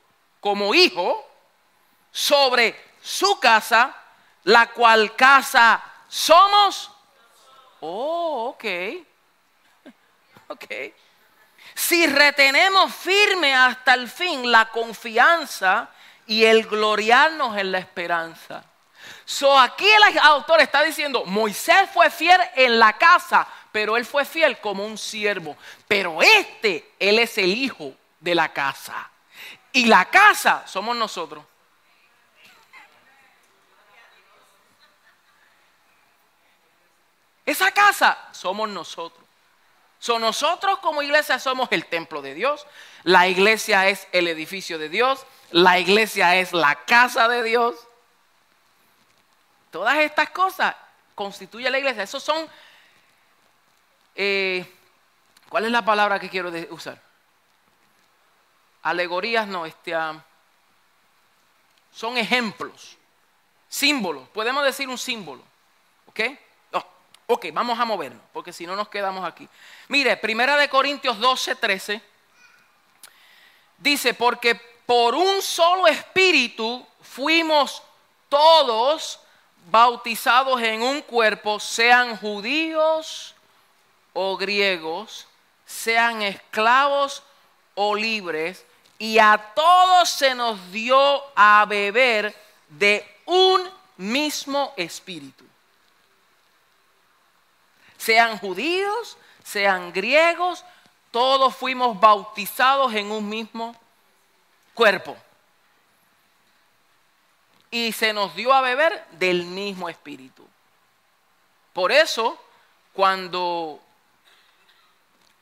como hijo sobre su casa, la cual casa somos. Oh, ok. Ok. Si retenemos firme hasta el fin la confianza y el gloriarnos en la esperanza. So aquí el autor está diciendo, Moisés fue fiel en la casa, pero él fue fiel como un siervo. Pero este, él es el hijo de la casa. Y la casa somos nosotros. Esa casa somos nosotros. So, nosotros como iglesia somos el templo de Dios. La iglesia es el edificio de Dios. La iglesia es la casa de Dios. Todas estas cosas constituyen la iglesia. Esos son, eh, ¿cuál es la palabra que quiero usar? Alegorías no, este, ah, son ejemplos, símbolos. Podemos decir un símbolo, ¿ok? Ok, vamos a movernos, porque si no nos quedamos aquí. Mire, Primera de Corintios 12, 13, dice, porque por un solo espíritu fuimos todos bautizados en un cuerpo, sean judíos o griegos, sean esclavos o libres, y a todos se nos dio a beber de un mismo espíritu. Sean judíos, sean griegos, todos fuimos bautizados en un mismo cuerpo. Y se nos dio a beber del mismo espíritu. Por eso, cuando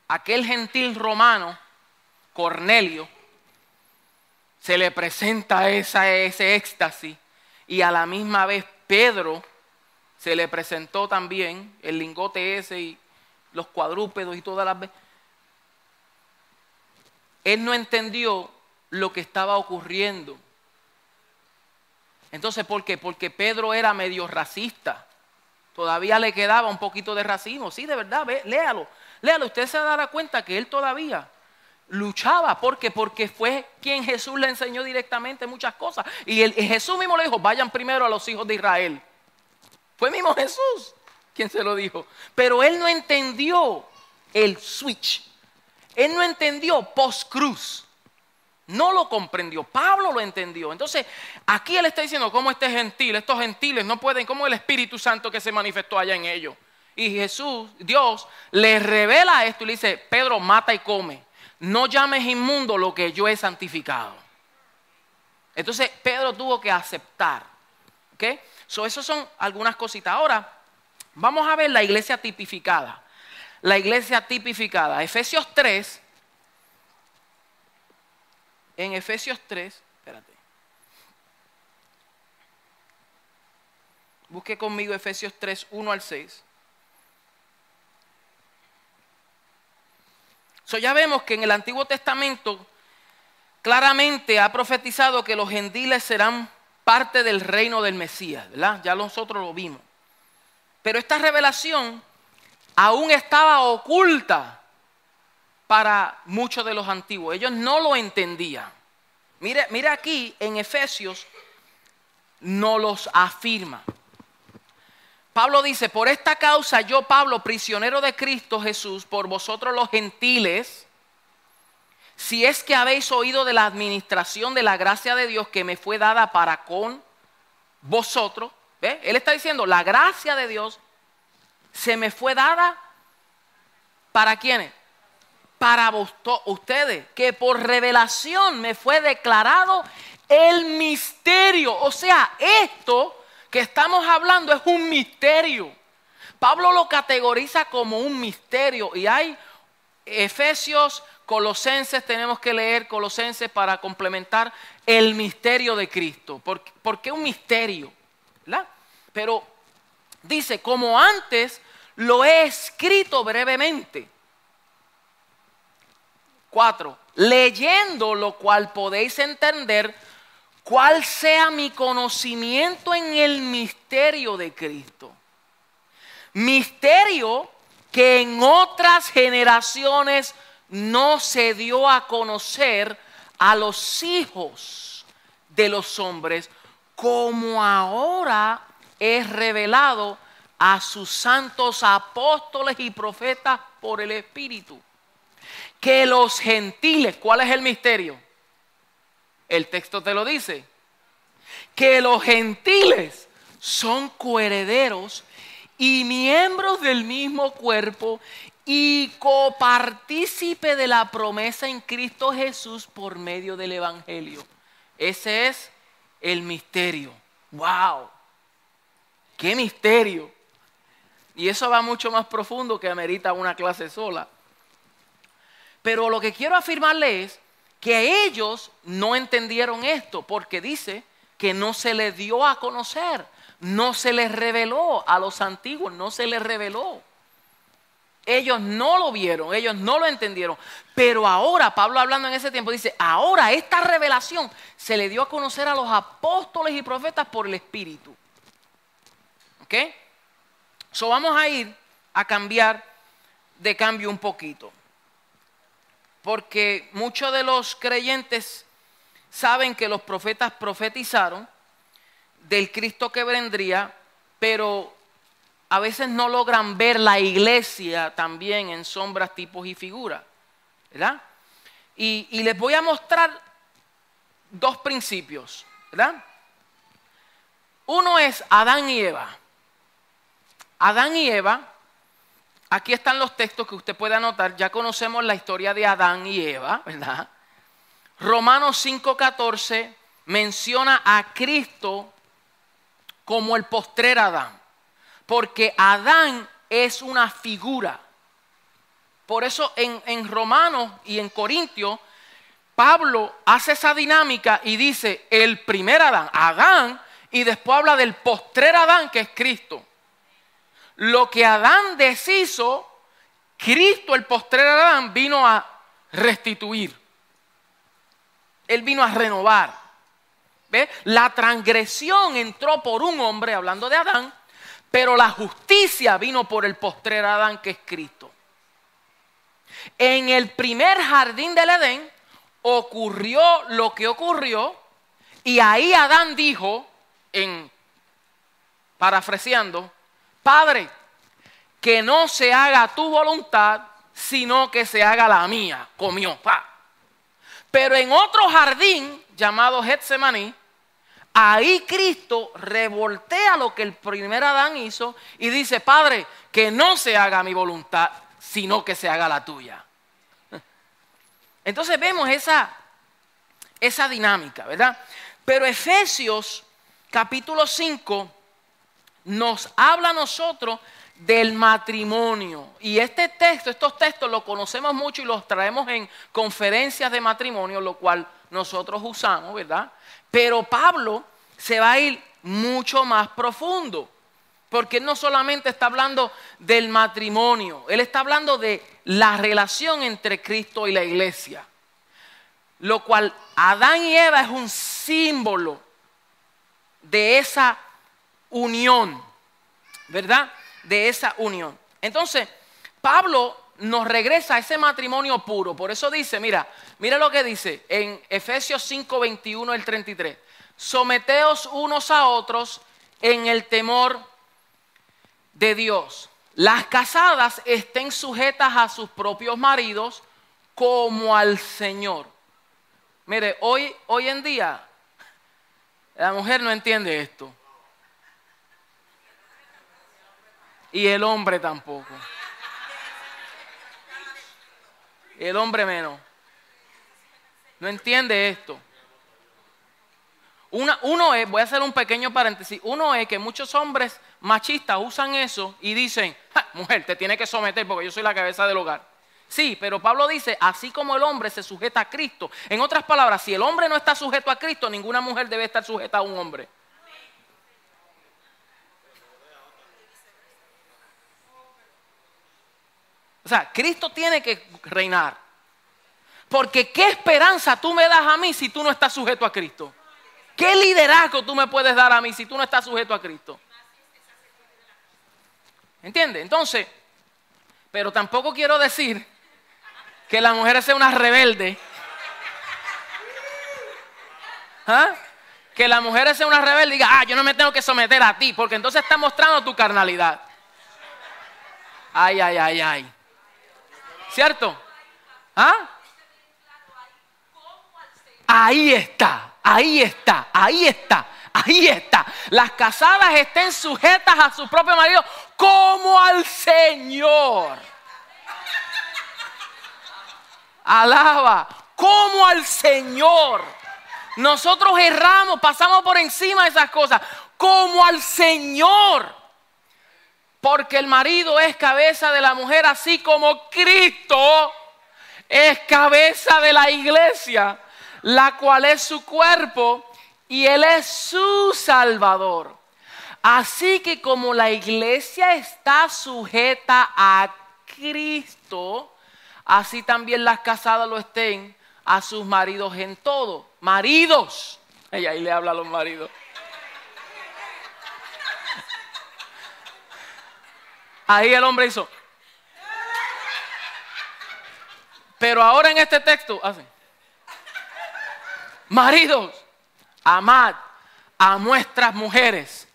aquel gentil romano, Cornelio, se le presenta esa, ese éxtasis y a la misma vez Pedro se le presentó también el lingote ese y los cuadrúpedos y todas las. Él no entendió lo que estaba ocurriendo. Entonces, ¿por qué? Porque Pedro era medio racista. Todavía le quedaba un poquito de racismo. Sí, de verdad, léalo. Léalo, usted se dará cuenta que él todavía luchaba. ¿Por qué? Porque fue quien Jesús le enseñó directamente muchas cosas. Y, Jesús mismo le dijo, vayan primero a los hijos de Israel. Fue mismo Jesús quien se lo dijo. Pero él no entendió el switch. Él no entendió post-cruz. No lo comprendió. Pablo lo entendió. Entonces, aquí él está diciendo cómo este gentil, estos gentiles no pueden, como el Espíritu Santo que se manifestó allá en ellos. Y Jesús, Dios, le revela esto y le dice, Pedro, mata y come. No llames inmundo lo que yo he santificado. Entonces, Pedro tuvo que aceptar. ¿Ok? So, esas son algunas cositas. Ahora, vamos a ver la iglesia tipificada. La iglesia tipificada. Efesios 3. En Efesios 3, espérate. Busque conmigo Efesios 3, 1 al 6. So, ya vemos que en el Antiguo Testamento claramente ha profetizado que los gentiles serán parte del reino del Mesías, ¿verdad? Ya nosotros lo vimos. Pero esta revelación aún estaba oculta para muchos de los antiguos. Ellos no lo entendían. Mire, mire aquí en Efesios, no los afirma. Pablo dice, por esta causa yo, Pablo, prisionero de Cristo Jesús, por vosotros los gentiles, si es que habéis oído de la administración de la gracia de Dios que me fue dada para con vosotros, Él está diciendo, la gracia de Dios se me fue dada para quiénes? Para ustedes, que por revelación me fue declarado el misterio. O sea, esto que estamos hablando es un misterio. Pablo lo categoriza como un misterio y hay Efesios, Colosenses, tenemos que leer Colosenses para complementar el misterio de Cristo. ¿Por, qué un misterio? Pero dice, como antes lo he escrito brevemente. Cuatro, leyendo lo cual podéis entender cuál sea mi conocimiento en el misterio de Cristo. Misterio que en otras generaciones no se dio a conocer a los hijos de los hombres, como ahora es revelado a sus santos apóstoles y profetas por el Espíritu. Que los gentiles, ¿cuál es el misterio? El texto te lo dice. Que los gentiles son coherederos y miembros del mismo cuerpo y copartícipe de la promesa en Cristo Jesús por medio del Evangelio. Ese es el misterio. ¡Wow! ¡Qué misterio! Y eso va mucho más profundo que amerita una clase sola. Pero lo que quiero afirmarle es que ellos no entendieron esto porque dice que no se les dio a conocer, no se les reveló a los antiguos, no se les reveló. Ellos no lo vieron, ellos no lo entendieron. Pero ahora, Pablo hablando en ese tiempo, dice, ahora esta revelación se le dio a conocer a los apóstoles y profetas por el Espíritu. ¿Ok? So vamos a ir a cambiar de cambio un poquito porque muchos de los creyentes saben que los profetas profetizaron del Cristo que vendría, pero a veces no logran ver la iglesia también en sombras, tipos y figuras. ¿Verdad? Y, les voy a mostrar dos principios. ¿Verdad? Uno es Adán y Eva. Adán y Eva, aquí están los textos que usted puede anotar, ya conocemos la historia de Adán y Eva, ¿verdad? Romanos 5:14 menciona a Cristo como el postrer Adán, porque Adán es una figura. Por eso en, en Romanos y en Corintios, Pablo hace esa dinámica y dice, el primer Adán, Adán y después habla del postrer Adán que es Cristo. Lo que Adán deshizo, Cristo, el postrer Adán, vino a restituir. Él vino a renovar. ¿Ve? La transgresión entró por un hombre, hablando de Adán, pero la justicia vino por el postrer Adán que es Cristo. En el primer jardín del Edén ocurrió lo que ocurrió y ahí Adán dijo, en parafraseando, Padre, que no se haga tu voluntad, sino que se haga la mía. Comió, pa. Pero en otro jardín llamado Getsemaní, ahí Cristo revoltea lo que el primer Adán hizo y dice, Padre, que no se haga mi voluntad, sino que se haga la tuya. Entonces vemos esa, esa dinámica, ¿verdad? Pero Efesios capítulo 5 nos habla a nosotros del matrimonio. Y este texto, estos textos los conocemos mucho y los traemos en conferencias de matrimonio, lo cual nosotros usamos, ¿verdad? Pero Pablo se va a ir mucho más profundo, porque él no solamente está hablando del matrimonio, él está hablando de la relación entre Cristo y la iglesia, lo cual Adán y Eva es un símbolo de esa unión, ¿verdad? De esa unión. Entonces, Pablo nos regresa ese matrimonio puro. Por eso dice, mira, mira lo que dice en Efesios 5, 21 el 33. Someteos unos a otros en el temor de Dios. Las casadas estén sujetas a sus propios maridos como al Señor. Mire, hoy, hoy en día la mujer no entiende esto. Y el hombre tampoco. El hombre menos. No entiende esto. uno es, voy a hacer un pequeño paréntesis, uno es que muchos hombres machistas usan eso y dicen, mujer, te tiene que someter porque yo soy la cabeza del hogar. Sí, pero Pablo dice, así como el hombre se sujeta a Cristo. En otras palabras, si el hombre no está sujeto a Cristo, ninguna mujer debe estar sujeta a un hombre. O sea, Cristo tiene que reinar. Porque ¿qué esperanza tú me das a mí si tú no estás sujeto a Cristo? ¿Qué liderazgo tú me puedes dar a mí si tú no estás sujeto a Cristo? ¿Entiendes? Entonces, pero tampoco quiero decir que la mujer sea una rebelde. ¿Ah? Que la mujer sea una rebelde y diga, ah, yo no me tengo que someter a ti, porque entonces está mostrando tu carnalidad. Ay, ay, ay, ay. ¿Cierto? ¿Ah? Ahí está, ahí está, ahí está, ahí está. Las casadas estén sujetas a su propio marido como al Señor. Alaba, como al Señor. Nosotros erramos, pasamos por encima de esas cosas, como al Señor. Porque el marido es cabeza de la mujer, así como Cristo es cabeza de la iglesia, la cual es su cuerpo y Él es su Salvador. Así que como la iglesia está sujeta a Cristo, así también las casadas lo estén a sus maridos en todo. Maridos. Y ahí le habla a los maridos. Ahí el hombre hizo. Pero ahora en este texto hacen. Maridos, amad a nuestras mujeres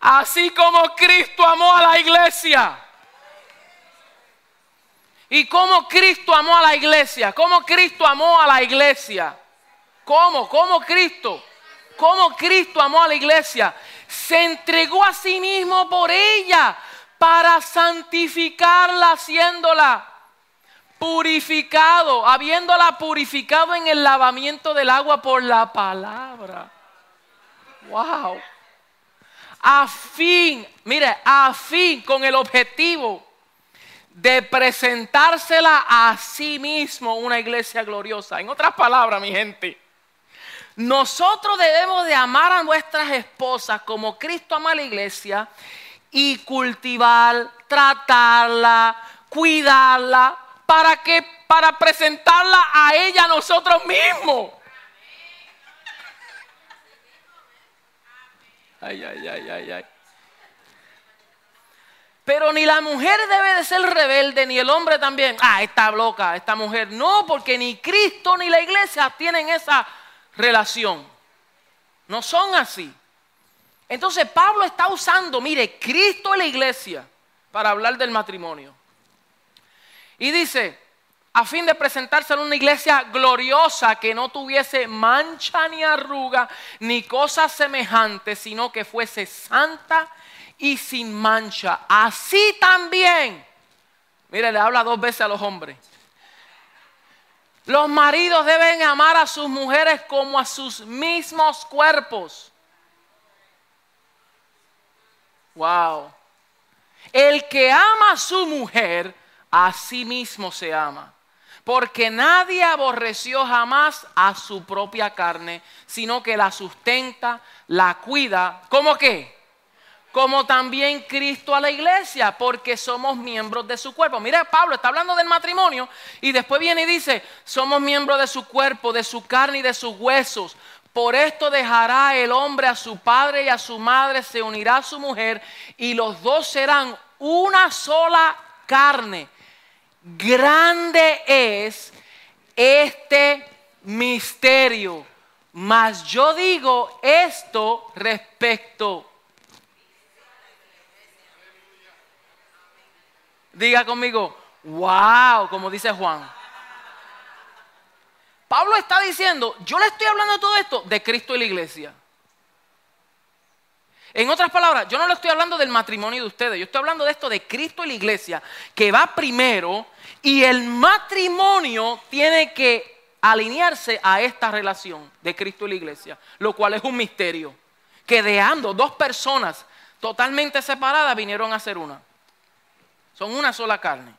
Así como Cristo amó a la iglesia. ¿Y cómo Cristo amó a la iglesia? ¿Cómo Cristo amó a la iglesia? ¿Cómo? ¿Cómo Cristo? ¿Cómo Cristo amó a la iglesia? Se entregó a sí mismo por ella para santificarla, haciéndola purificado, habiéndola purificado en el lavamiento del agua por la palabra. Wow. A fin, mire, a fin con el objetivo de presentársela a sí mismo una iglesia gloriosa. En otras palabras, mi gente, nosotros debemos de amar a nuestras esposas como Cristo ama a la iglesia y cultivar, tratarla, cuidarla, para que para presentarla a ella nosotros mismos. Ay, ay, ay, ay, ay. Pero ni la mujer debe de ser rebelde, ni el hombre también. Ah, está loca, esta mujer. No, porque ni Cristo ni la iglesia tienen esa relación. No son así. Entonces Pablo está usando, mire, Cristo y la iglesia para hablar del matrimonio. Y dice, a fin de presentarse a una iglesia gloriosa que no tuviese mancha ni arruga ni cosas semejantes, sino que fuese santa y sin mancha. Así también, mire, le habla dos veces a los hombres. Los maridos deben amar a sus mujeres como a sus mismos cuerpos. Wow. El que ama a su mujer, a sí mismo se ama. Porque nadie aborreció jamás a su propia carne, sino que la sustenta, la cuida. ¿Cómo qué? como también Cristo a la iglesia, porque somos miembros de su cuerpo. Mira, Pablo está hablando del matrimonio y después viene y dice, somos miembros de su cuerpo, de su carne y de sus huesos. Por esto dejará el hombre a su padre y a su madre, se unirá a su mujer y los dos serán una sola carne. Grande es este misterio. Mas yo digo esto respecto Diga conmigo, wow, como dice Juan. Pablo está diciendo, yo le estoy hablando de todo esto de Cristo y la iglesia. En otras palabras, yo no le estoy hablando del matrimonio de ustedes, yo estoy hablando de esto de Cristo y la iglesia, que va primero y el matrimonio tiene que alinearse a esta relación de Cristo y la iglesia, lo cual es un misterio, que de ando dos personas totalmente separadas vinieron a ser una. Son una sola carne.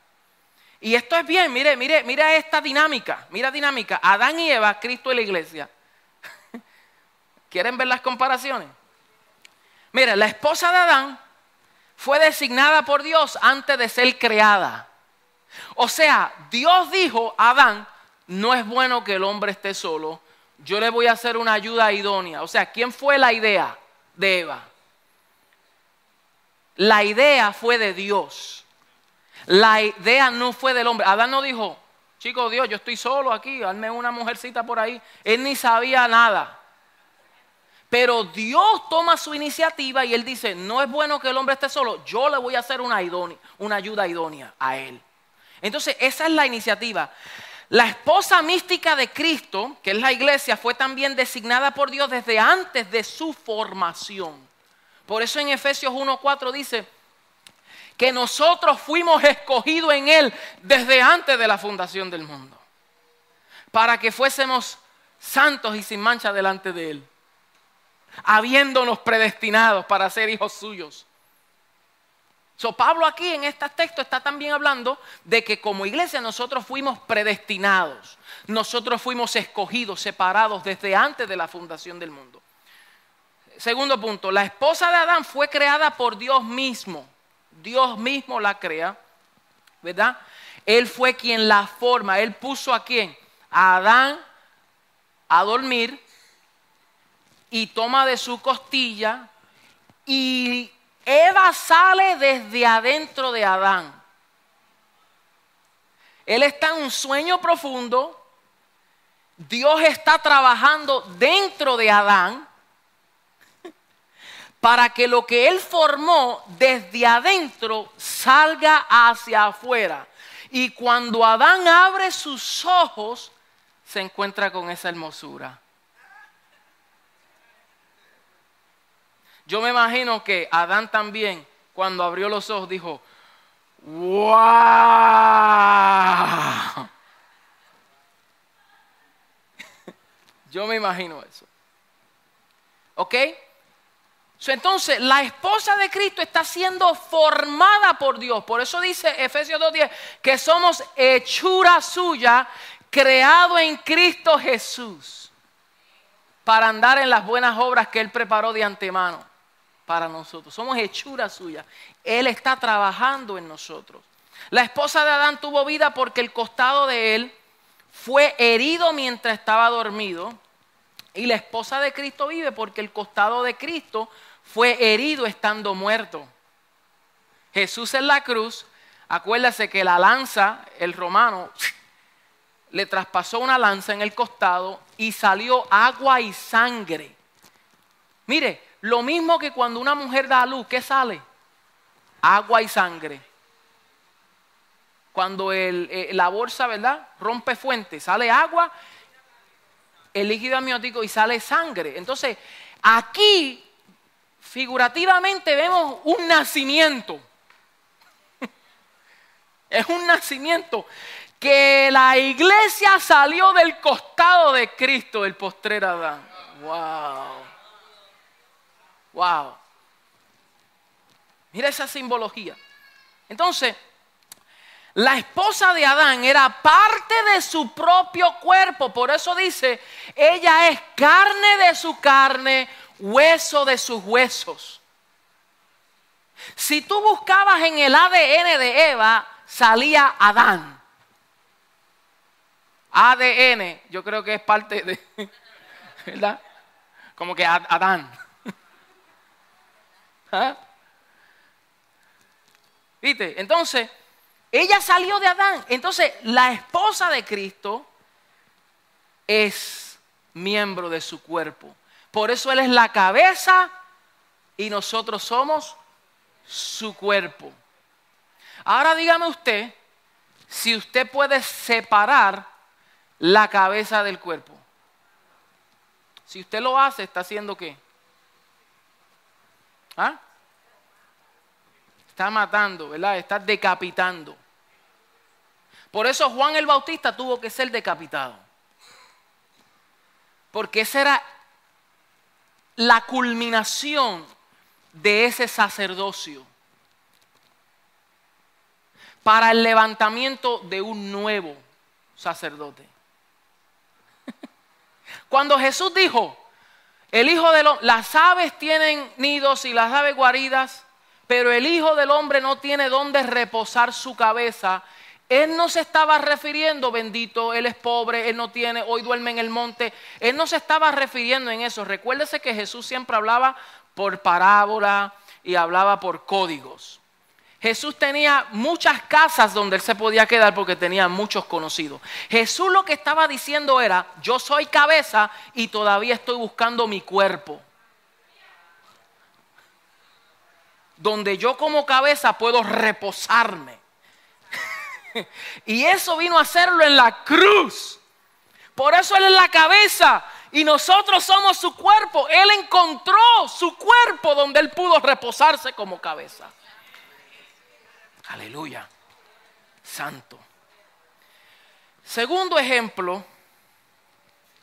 Y esto es bien, mire, mire, mira esta dinámica, mira dinámica. Adán y Eva, Cristo y la iglesia. ¿Quieren ver las comparaciones? Mire, la esposa de Adán fue designada por Dios antes de ser creada. O sea, Dios dijo a Adán, no es bueno que el hombre esté solo, yo le voy a hacer una ayuda idónea. O sea, ¿quién fue la idea de Eva? La idea fue de Dios. La idea no fue del hombre. Adán no dijo, chico Dios, yo estoy solo aquí, hazme una mujercita por ahí. Él ni sabía nada. Pero Dios toma su iniciativa y él dice, no es bueno que el hombre esté solo, yo le voy a hacer una, una ayuda idónea a él. Entonces, esa es la iniciativa. La esposa mística de Cristo, que es la iglesia, fue también designada por Dios desde antes de su formación. Por eso en Efesios 1.4 dice, que nosotros fuimos escogidos en Él desde antes de la fundación del mundo, para que fuésemos santos y sin mancha delante de Él, habiéndonos predestinados para ser hijos suyos. So, Pablo aquí en este texto está también hablando de que como iglesia nosotros fuimos predestinados, nosotros fuimos escogidos, separados desde antes de la fundación del mundo. Segundo punto, la esposa de Adán fue creada por Dios mismo. Dios mismo la crea, ¿verdad? Él fue quien la forma, él puso a quién? A Adán a dormir y toma de su costilla y Eva sale desde adentro de Adán. Él está en un sueño profundo. Dios está trabajando dentro de Adán para que lo que Él formó desde adentro salga hacia afuera. Y cuando Adán abre sus ojos, se encuentra con esa hermosura. Yo me imagino que Adán también, cuando abrió los ojos, dijo, ¡Wow! Yo me imagino eso. ¿Ok? Entonces, la esposa de Cristo está siendo formada por Dios. Por eso dice Efesios 2.10 que somos hechura suya, creado en Cristo Jesús, para andar en las buenas obras que Él preparó de antemano para nosotros. Somos hechura suya. Él está trabajando en nosotros. La esposa de Adán tuvo vida porque el costado de él fue herido mientras estaba dormido. Y la esposa de Cristo vive porque el costado de Cristo fue herido estando muerto. Jesús en la cruz, acuérdase que la lanza, el romano, le traspasó una lanza en el costado y salió agua y sangre. Mire, lo mismo que cuando una mujer da a luz, ¿qué sale? Agua y sangre. Cuando eh, la bolsa, ¿verdad? Rompe fuente, sale agua, el líquido amniótico y sale sangre. Entonces, aquí, figurativamente, vemos un nacimiento. es un nacimiento que la iglesia salió del costado de Cristo, del postrer Adán. ¡Wow! Wow. Mira esa simbología. Entonces, la esposa de Adán era parte de su propio cuerpo. Por eso dice, ella es carne de su carne, hueso de sus huesos. Si tú buscabas en el ADN de Eva, salía Adán. ADN, yo creo que es parte de, ¿verdad? Como que Adán. ¿Ah? ¿Viste? Entonces, ella salió de Adán. Entonces, la esposa de Cristo es miembro de su cuerpo. Por eso Él es la cabeza y nosotros somos su cuerpo. Ahora dígame usted si usted puede separar la cabeza del cuerpo. Si usted lo hace, está haciendo qué? ¿Ah? Está matando, ¿verdad? Está decapitando. Por eso Juan el Bautista tuvo que ser decapitado. Porque esa era la culminación de ese sacerdocio para el levantamiento de un nuevo sacerdote. Cuando Jesús dijo, el Hijo de las aves tienen nidos y las aves guaridas, pero el Hijo del Hombre no tiene dónde reposar su cabeza. Él no se estaba refiriendo, bendito, él es pobre, él no tiene, hoy duerme en el monte. Él no se estaba refiriendo en eso. Recuérdese que Jesús siempre hablaba por parábola y hablaba por códigos. Jesús tenía muchas casas donde él se podía quedar porque tenía muchos conocidos. Jesús lo que estaba diciendo era, yo soy cabeza y todavía estoy buscando mi cuerpo. Donde yo como cabeza puedo reposarme. y eso vino a hacerlo en la cruz. Por eso Él es la cabeza y nosotros somos su cuerpo. Él encontró su cuerpo donde Él pudo reposarse como cabeza. Aleluya. Santo. Segundo ejemplo,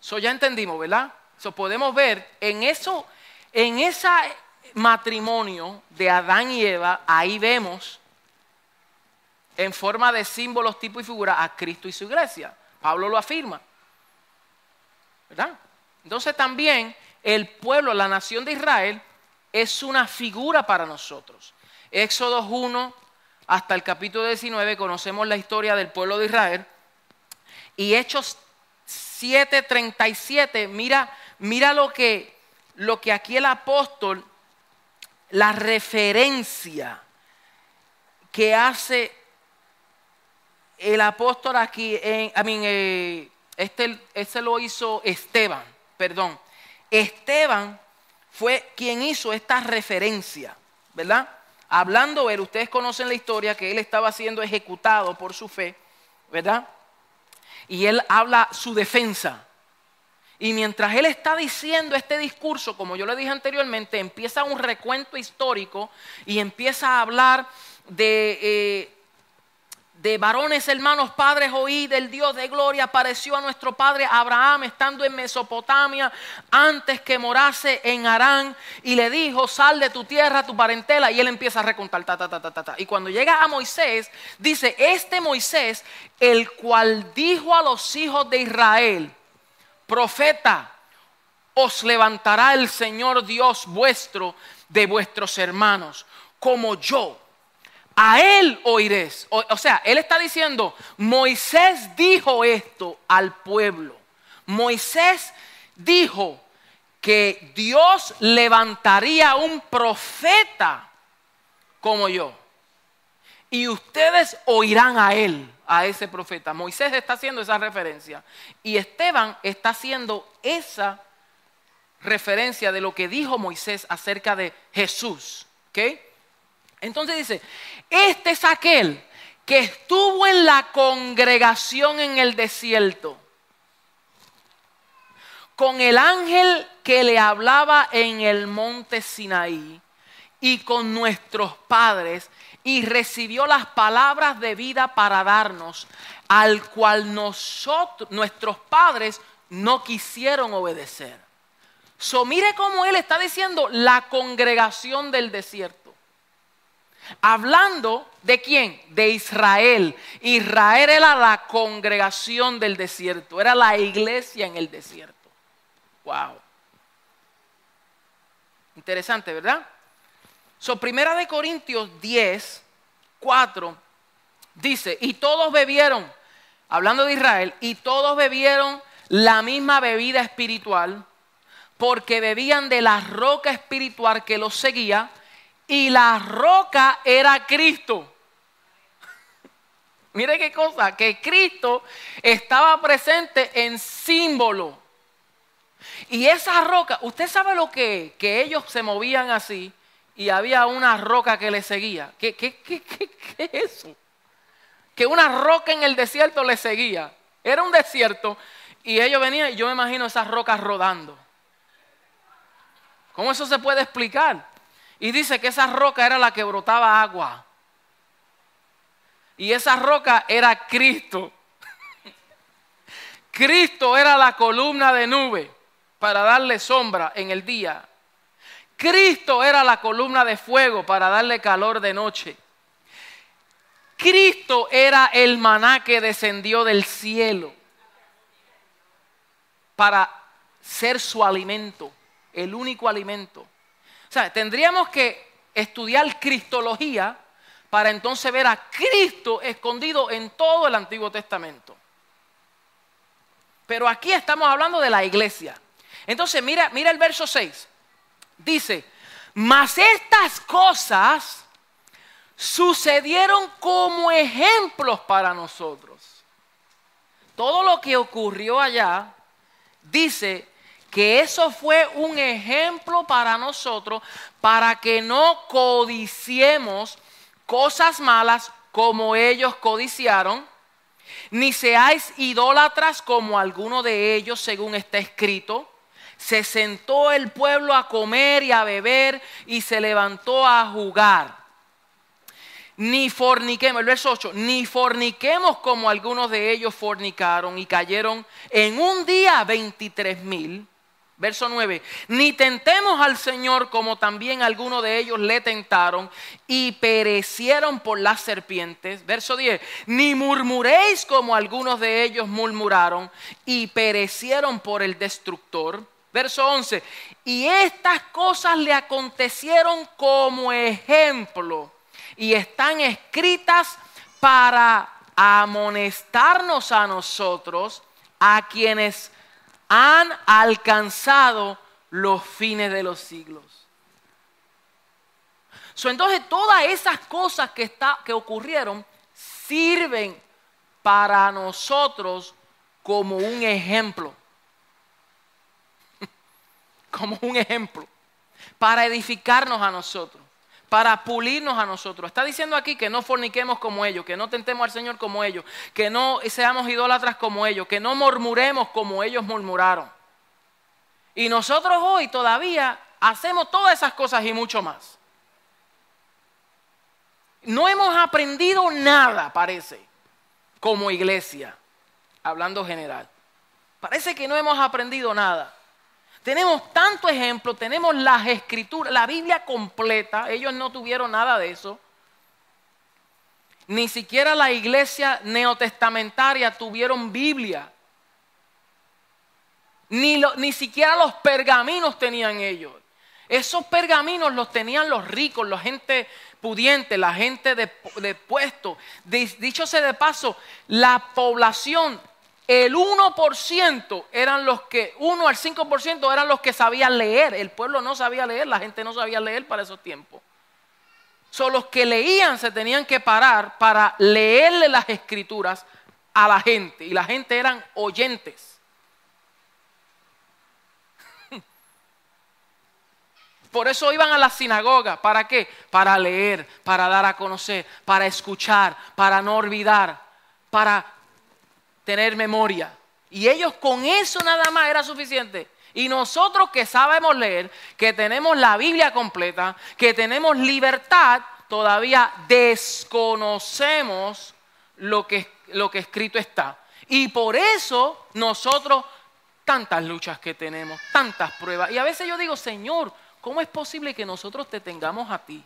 eso ya entendimos, ¿verdad? Eso podemos ver en eso, en ese matrimonio de Adán y Eva, ahí vemos en forma de símbolos, tipo y figura a Cristo y su iglesia. Pablo lo afirma. ¿Verdad? Entonces también el pueblo, la nación de Israel, es una figura para nosotros. Éxodo 1, hasta el capítulo 19 conocemos la historia del pueblo de Israel. Y Hechos 7:37, mira, mira lo que, lo que aquí el apóstol, la referencia que hace el apóstol aquí, en, eh, este, este lo hizo Esteban, perdón. Esteban fue quien hizo esta referencia, ¿verdad? Hablando él, ustedes conocen la historia que él estaba siendo ejecutado por su fe, ¿verdad? Y él habla su defensa. Y mientras él está diciendo este discurso, como yo le dije anteriormente, empieza un recuento histórico y empieza a hablar de, eh, de varones hermanos, padres, oí del Dios de gloria, apareció a nuestro padre Abraham estando en Mesopotamia antes que morase en Harán y le dijo, sal de tu tierra, tu parentela, y él empieza a recontar, ta, ta, ta, ta, ta. Y cuando llega a Moisés, dice, este Moisés, el cual dijo a los hijos de Israel, profeta, os levantará el Señor Dios vuestro de vuestros hermanos, como yo. A él oiréis. O, sea, él está diciendo, Moisés dijo esto al pueblo. Moisés dijo que Dios levantaría un profeta como yo. Y ustedes oirán a él a ese profeta. Moisés está haciendo esa referencia y Esteban está haciendo esa referencia de lo que dijo Moisés acerca de Jesús. Entonces dice, este es aquel que estuvo en la congregación en el desierto con el ángel que le hablaba en el monte Sinaí y con nuestros padres y recibió las palabras de vida para darnos, al cual nosotros, nuestros padres no quisieron obedecer. So, mire cómo él está diciendo la congregación del desierto. Hablando de quién? De Israel. Israel era la congregación del desierto, era la iglesia en el desierto. Wow. Interesante, ¿verdad? So, primera de Corintios 10, 4 dice, y todos bebieron, hablando de Israel, y todos bebieron la misma bebida espiritual, porque bebían de la roca espiritual que los seguía, y la roca era Cristo. Mire qué cosa, que Cristo estaba presente en símbolo. Y esa roca, usted sabe lo que, que ellos se movían así y había una roca que le seguía. ¿Qué, qué, qué, qué, es eso? Que una roca en el desierto le seguía. Era un desierto y ellos venían y yo me imagino esas rocas rodando. ¿Cómo eso se puede explicar? Y dice que esa roca era la que brotaba agua. Y esa roca era Cristo. Cristo era la columna de nube para darle sombra en el día Cristo era la columna de fuego para darle calor de noche. Cristo era el maná que descendió del cielo para ser su alimento, el único alimento. O sea, tendríamos que estudiar cristología para entonces ver a Cristo escondido en todo el Antiguo Testamento. Pero aquí estamos hablando de la iglesia. Entonces, mira, mira el verso 6 dice, mas estas cosas sucedieron como ejemplos para nosotros. Todo lo que ocurrió allá dice que eso fue un ejemplo para nosotros para que no codiciemos cosas malas como ellos codiciaron, ni seáis idólatras como alguno de ellos según está escrito se sentó el pueblo a comer y a beber y se levantó a jugar. Ni forniquemos, el verso 8, ni forniquemos como algunos de ellos fornicaron y cayeron en un día 23 mil. Verso 9, ni tentemos al Señor como también algunos de ellos le tentaron y perecieron por las serpientes. Verso 10, ni murmuréis como algunos de ellos murmuraron y perecieron por el destructor. Verso 11. Y estas cosas le acontecieron como ejemplo y están escritas para amonestarnos a nosotros, a quienes han alcanzado los fines de los siglos. entonces todas esas cosas que, está, que ocurrieron sirven para nosotros como un ejemplo como un ejemplo. para edificarnos a nosotros, para pulirnos a nosotros. Está diciendo aquí que no forniquemos como ellos, que no tentemos al Señor como ellos, que no seamos idólatras como ellos, que no murmuremos como ellos murmuraron. Y nosotros hoy todavía hacemos todas esas cosas y mucho más. No hemos aprendido nada, parece, como iglesia, hablando general. Parece que no hemos aprendido nada. Tenemos tanto ejemplo, tenemos las escrituras, la Biblia completa, ellos no tuvieron nada de eso. Ni siquiera la iglesia neotestamentaria tuvieron Biblia. Ni, ni siquiera los pergaminos tenían ellos. Esos pergaminos los tenían los ricos, la gente pudiente, la gente de, de puesto. Dicho sea de paso, la población el 1% eran los que, 1 al 5% eran los que sabían leer. El pueblo no sabía leer, la gente no sabía leer para esos tiempos. Son los que leían se tenían que parar para leerle las escrituras a la gente. Y la gente eran oyentes. Por eso iban a la sinagoga. ¿Para qué? Para leer, para dar a conocer, para escuchar, para no olvidar, para tener memoria. Y ellos con eso nada más era suficiente. Y nosotros que sabemos leer, que tenemos la Biblia completa, que tenemos libertad, todavía desconocemos lo que, lo que escrito está. Y por eso nosotros, tantas luchas que tenemos, tantas pruebas. Y a veces yo digo, Señor, ¿cómo es posible que nosotros te tengamos a ti?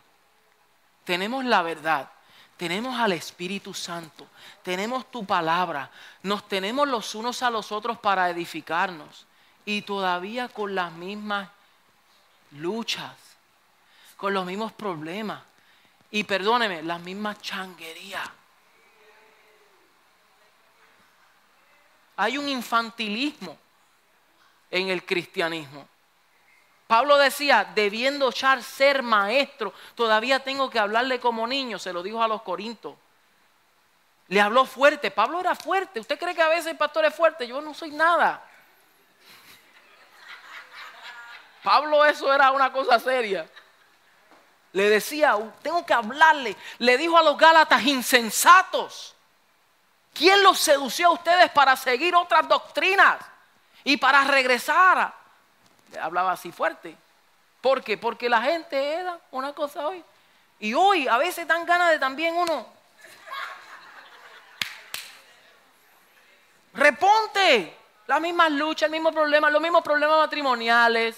Tenemos la verdad tenemos al Espíritu Santo, tenemos tu palabra, nos tenemos los unos a los otros para edificarnos y todavía con las mismas luchas, con los mismos problemas y perdóneme, las mismas changuerías. Hay un infantilismo en el cristianismo. Pablo decía, debiendo echar ser maestro, todavía tengo que hablarle como niño, se lo dijo a los corintos. Le habló fuerte, Pablo era fuerte. ¿Usted cree que a veces el pastor es fuerte? Yo no soy nada. Pablo eso era una cosa seria. Le decía, tengo que hablarle. Le dijo a los Gálatas insensatos. ¿Quién los sedució a ustedes para seguir otras doctrinas y para regresar hablaba así fuerte. ¿Por qué? Porque la gente era una cosa hoy. Y hoy a veces dan ganas de también uno. Reponte. Las mismas luchas, el mismo problema, los mismos problemas matrimoniales,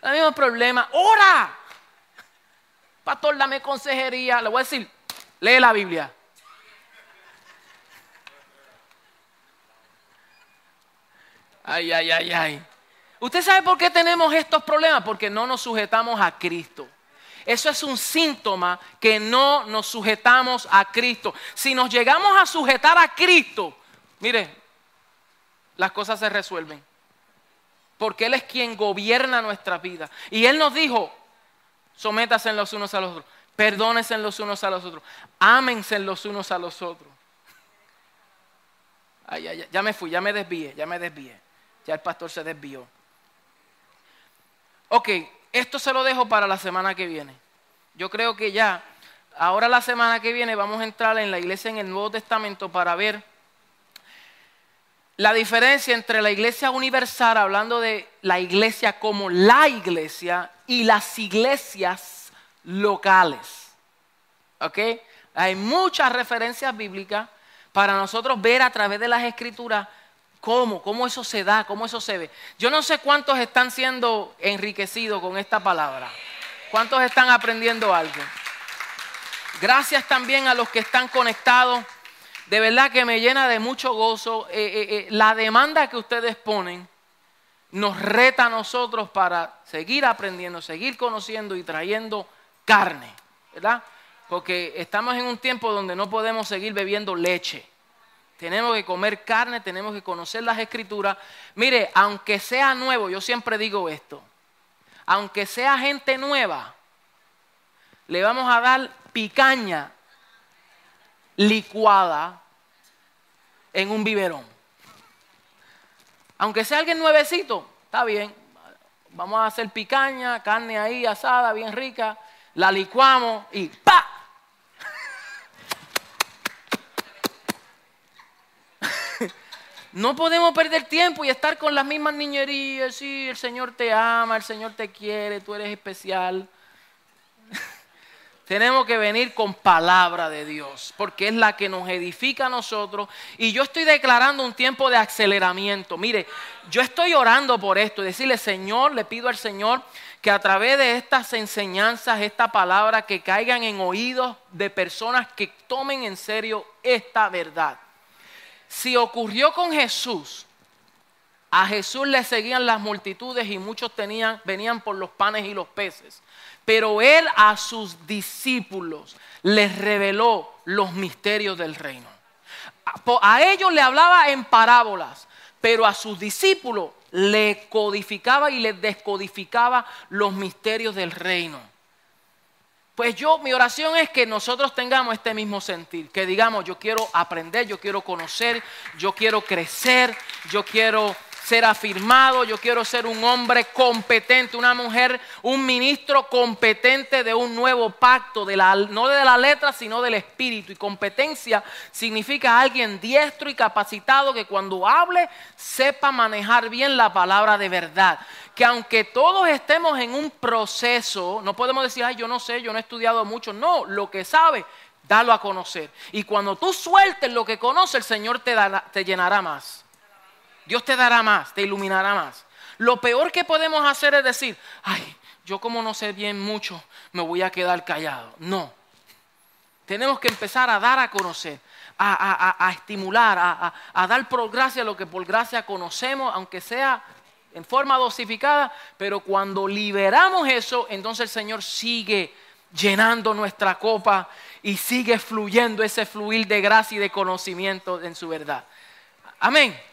los mismos problemas. ¡Ora! Pastor, dame consejería. Le voy a decir, lee la Biblia. Ay, ay, ay, ay. ¿Usted sabe por qué tenemos estos problemas? Porque no nos sujetamos a Cristo. Eso es un síntoma que no nos sujetamos a Cristo. Si nos llegamos a sujetar a Cristo, mire, las cosas se resuelven. Porque Él es quien gobierna nuestra vida. Y Él nos dijo, sométase los unos a los otros, perdónense los unos a los otros, ámense los unos a los otros. Ay, ay, ya me fui, ya me desvié, ya me desvié. Ya el pastor se desvió. Ok, esto se lo dejo para la semana que viene. Yo creo que ya, ahora la semana que viene vamos a entrar en la iglesia en el Nuevo Testamento para ver la diferencia entre la iglesia universal, hablando de la iglesia como la iglesia, y las iglesias locales. ¿Ok? Hay muchas referencias bíblicas para nosotros ver a través de las escrituras ¿Cómo? ¿Cómo eso se da? ¿Cómo eso se ve? Yo no sé cuántos están siendo enriquecidos con esta palabra. ¿Cuántos están aprendiendo algo? Gracias también a los que están conectados. De verdad que me llena de mucho gozo. Eh, eh, eh, la demanda que ustedes ponen nos reta a nosotros para seguir aprendiendo, seguir conociendo y trayendo carne. ¿Verdad? Porque estamos en un tiempo donde no podemos seguir bebiendo leche. Tenemos que comer carne, tenemos que conocer las escrituras. Mire, aunque sea nuevo, yo siempre digo esto, aunque sea gente nueva, le vamos a dar picaña licuada en un biberón. Aunque sea alguien nuevecito, está bien, vamos a hacer picaña, carne ahí asada, bien rica, la licuamos y ¡pa! No podemos perder tiempo y estar con las mismas niñerías. Sí, el Señor te ama, el Señor te quiere, tú eres especial. Tenemos que venir con palabra de Dios, porque es la que nos edifica a nosotros. Y yo estoy declarando un tiempo de aceleramiento. Mire, yo estoy orando por esto, decirle, Señor, le pido al Señor que a través de estas enseñanzas, esta palabra, que caigan en oídos de personas que tomen en serio esta verdad. Si ocurrió con Jesús, a Jesús le seguían las multitudes y muchos tenían, venían por los panes y los peces. Pero él a sus discípulos les reveló los misterios del reino. A ellos le hablaba en parábolas, pero a sus discípulos le codificaba y les descodificaba los misterios del reino. Pues yo, mi oración es que nosotros tengamos este mismo sentir, que digamos, yo quiero aprender, yo quiero conocer, yo quiero crecer, yo quiero ser afirmado, yo quiero ser un hombre competente, una mujer, un ministro competente de un nuevo pacto, no de la letra, sino del espíritu. Y competencia significa alguien diestro y capacitado que cuando hable sepa manejar bien la palabra de verdad que aunque todos estemos en un proceso, no podemos decir, ay, yo no sé, yo no he estudiado mucho. No, lo que sabe, dalo a conocer. Y cuando tú sueltes lo que conoce, el Señor te, te llenará más. Dios te dará más, te iluminará más. Lo peor que podemos hacer es decir, ay, yo como no sé bien mucho, me voy a quedar callado. No. Tenemos que empezar a dar a conocer, a, estimular, a, dar por gracia lo que por gracia conocemos, aunque sea en forma dosificada, pero cuando liberamos eso, entonces el Señor sigue llenando nuestra copa y sigue fluyendo ese fluir de gracia y de conocimiento en su verdad. Amén.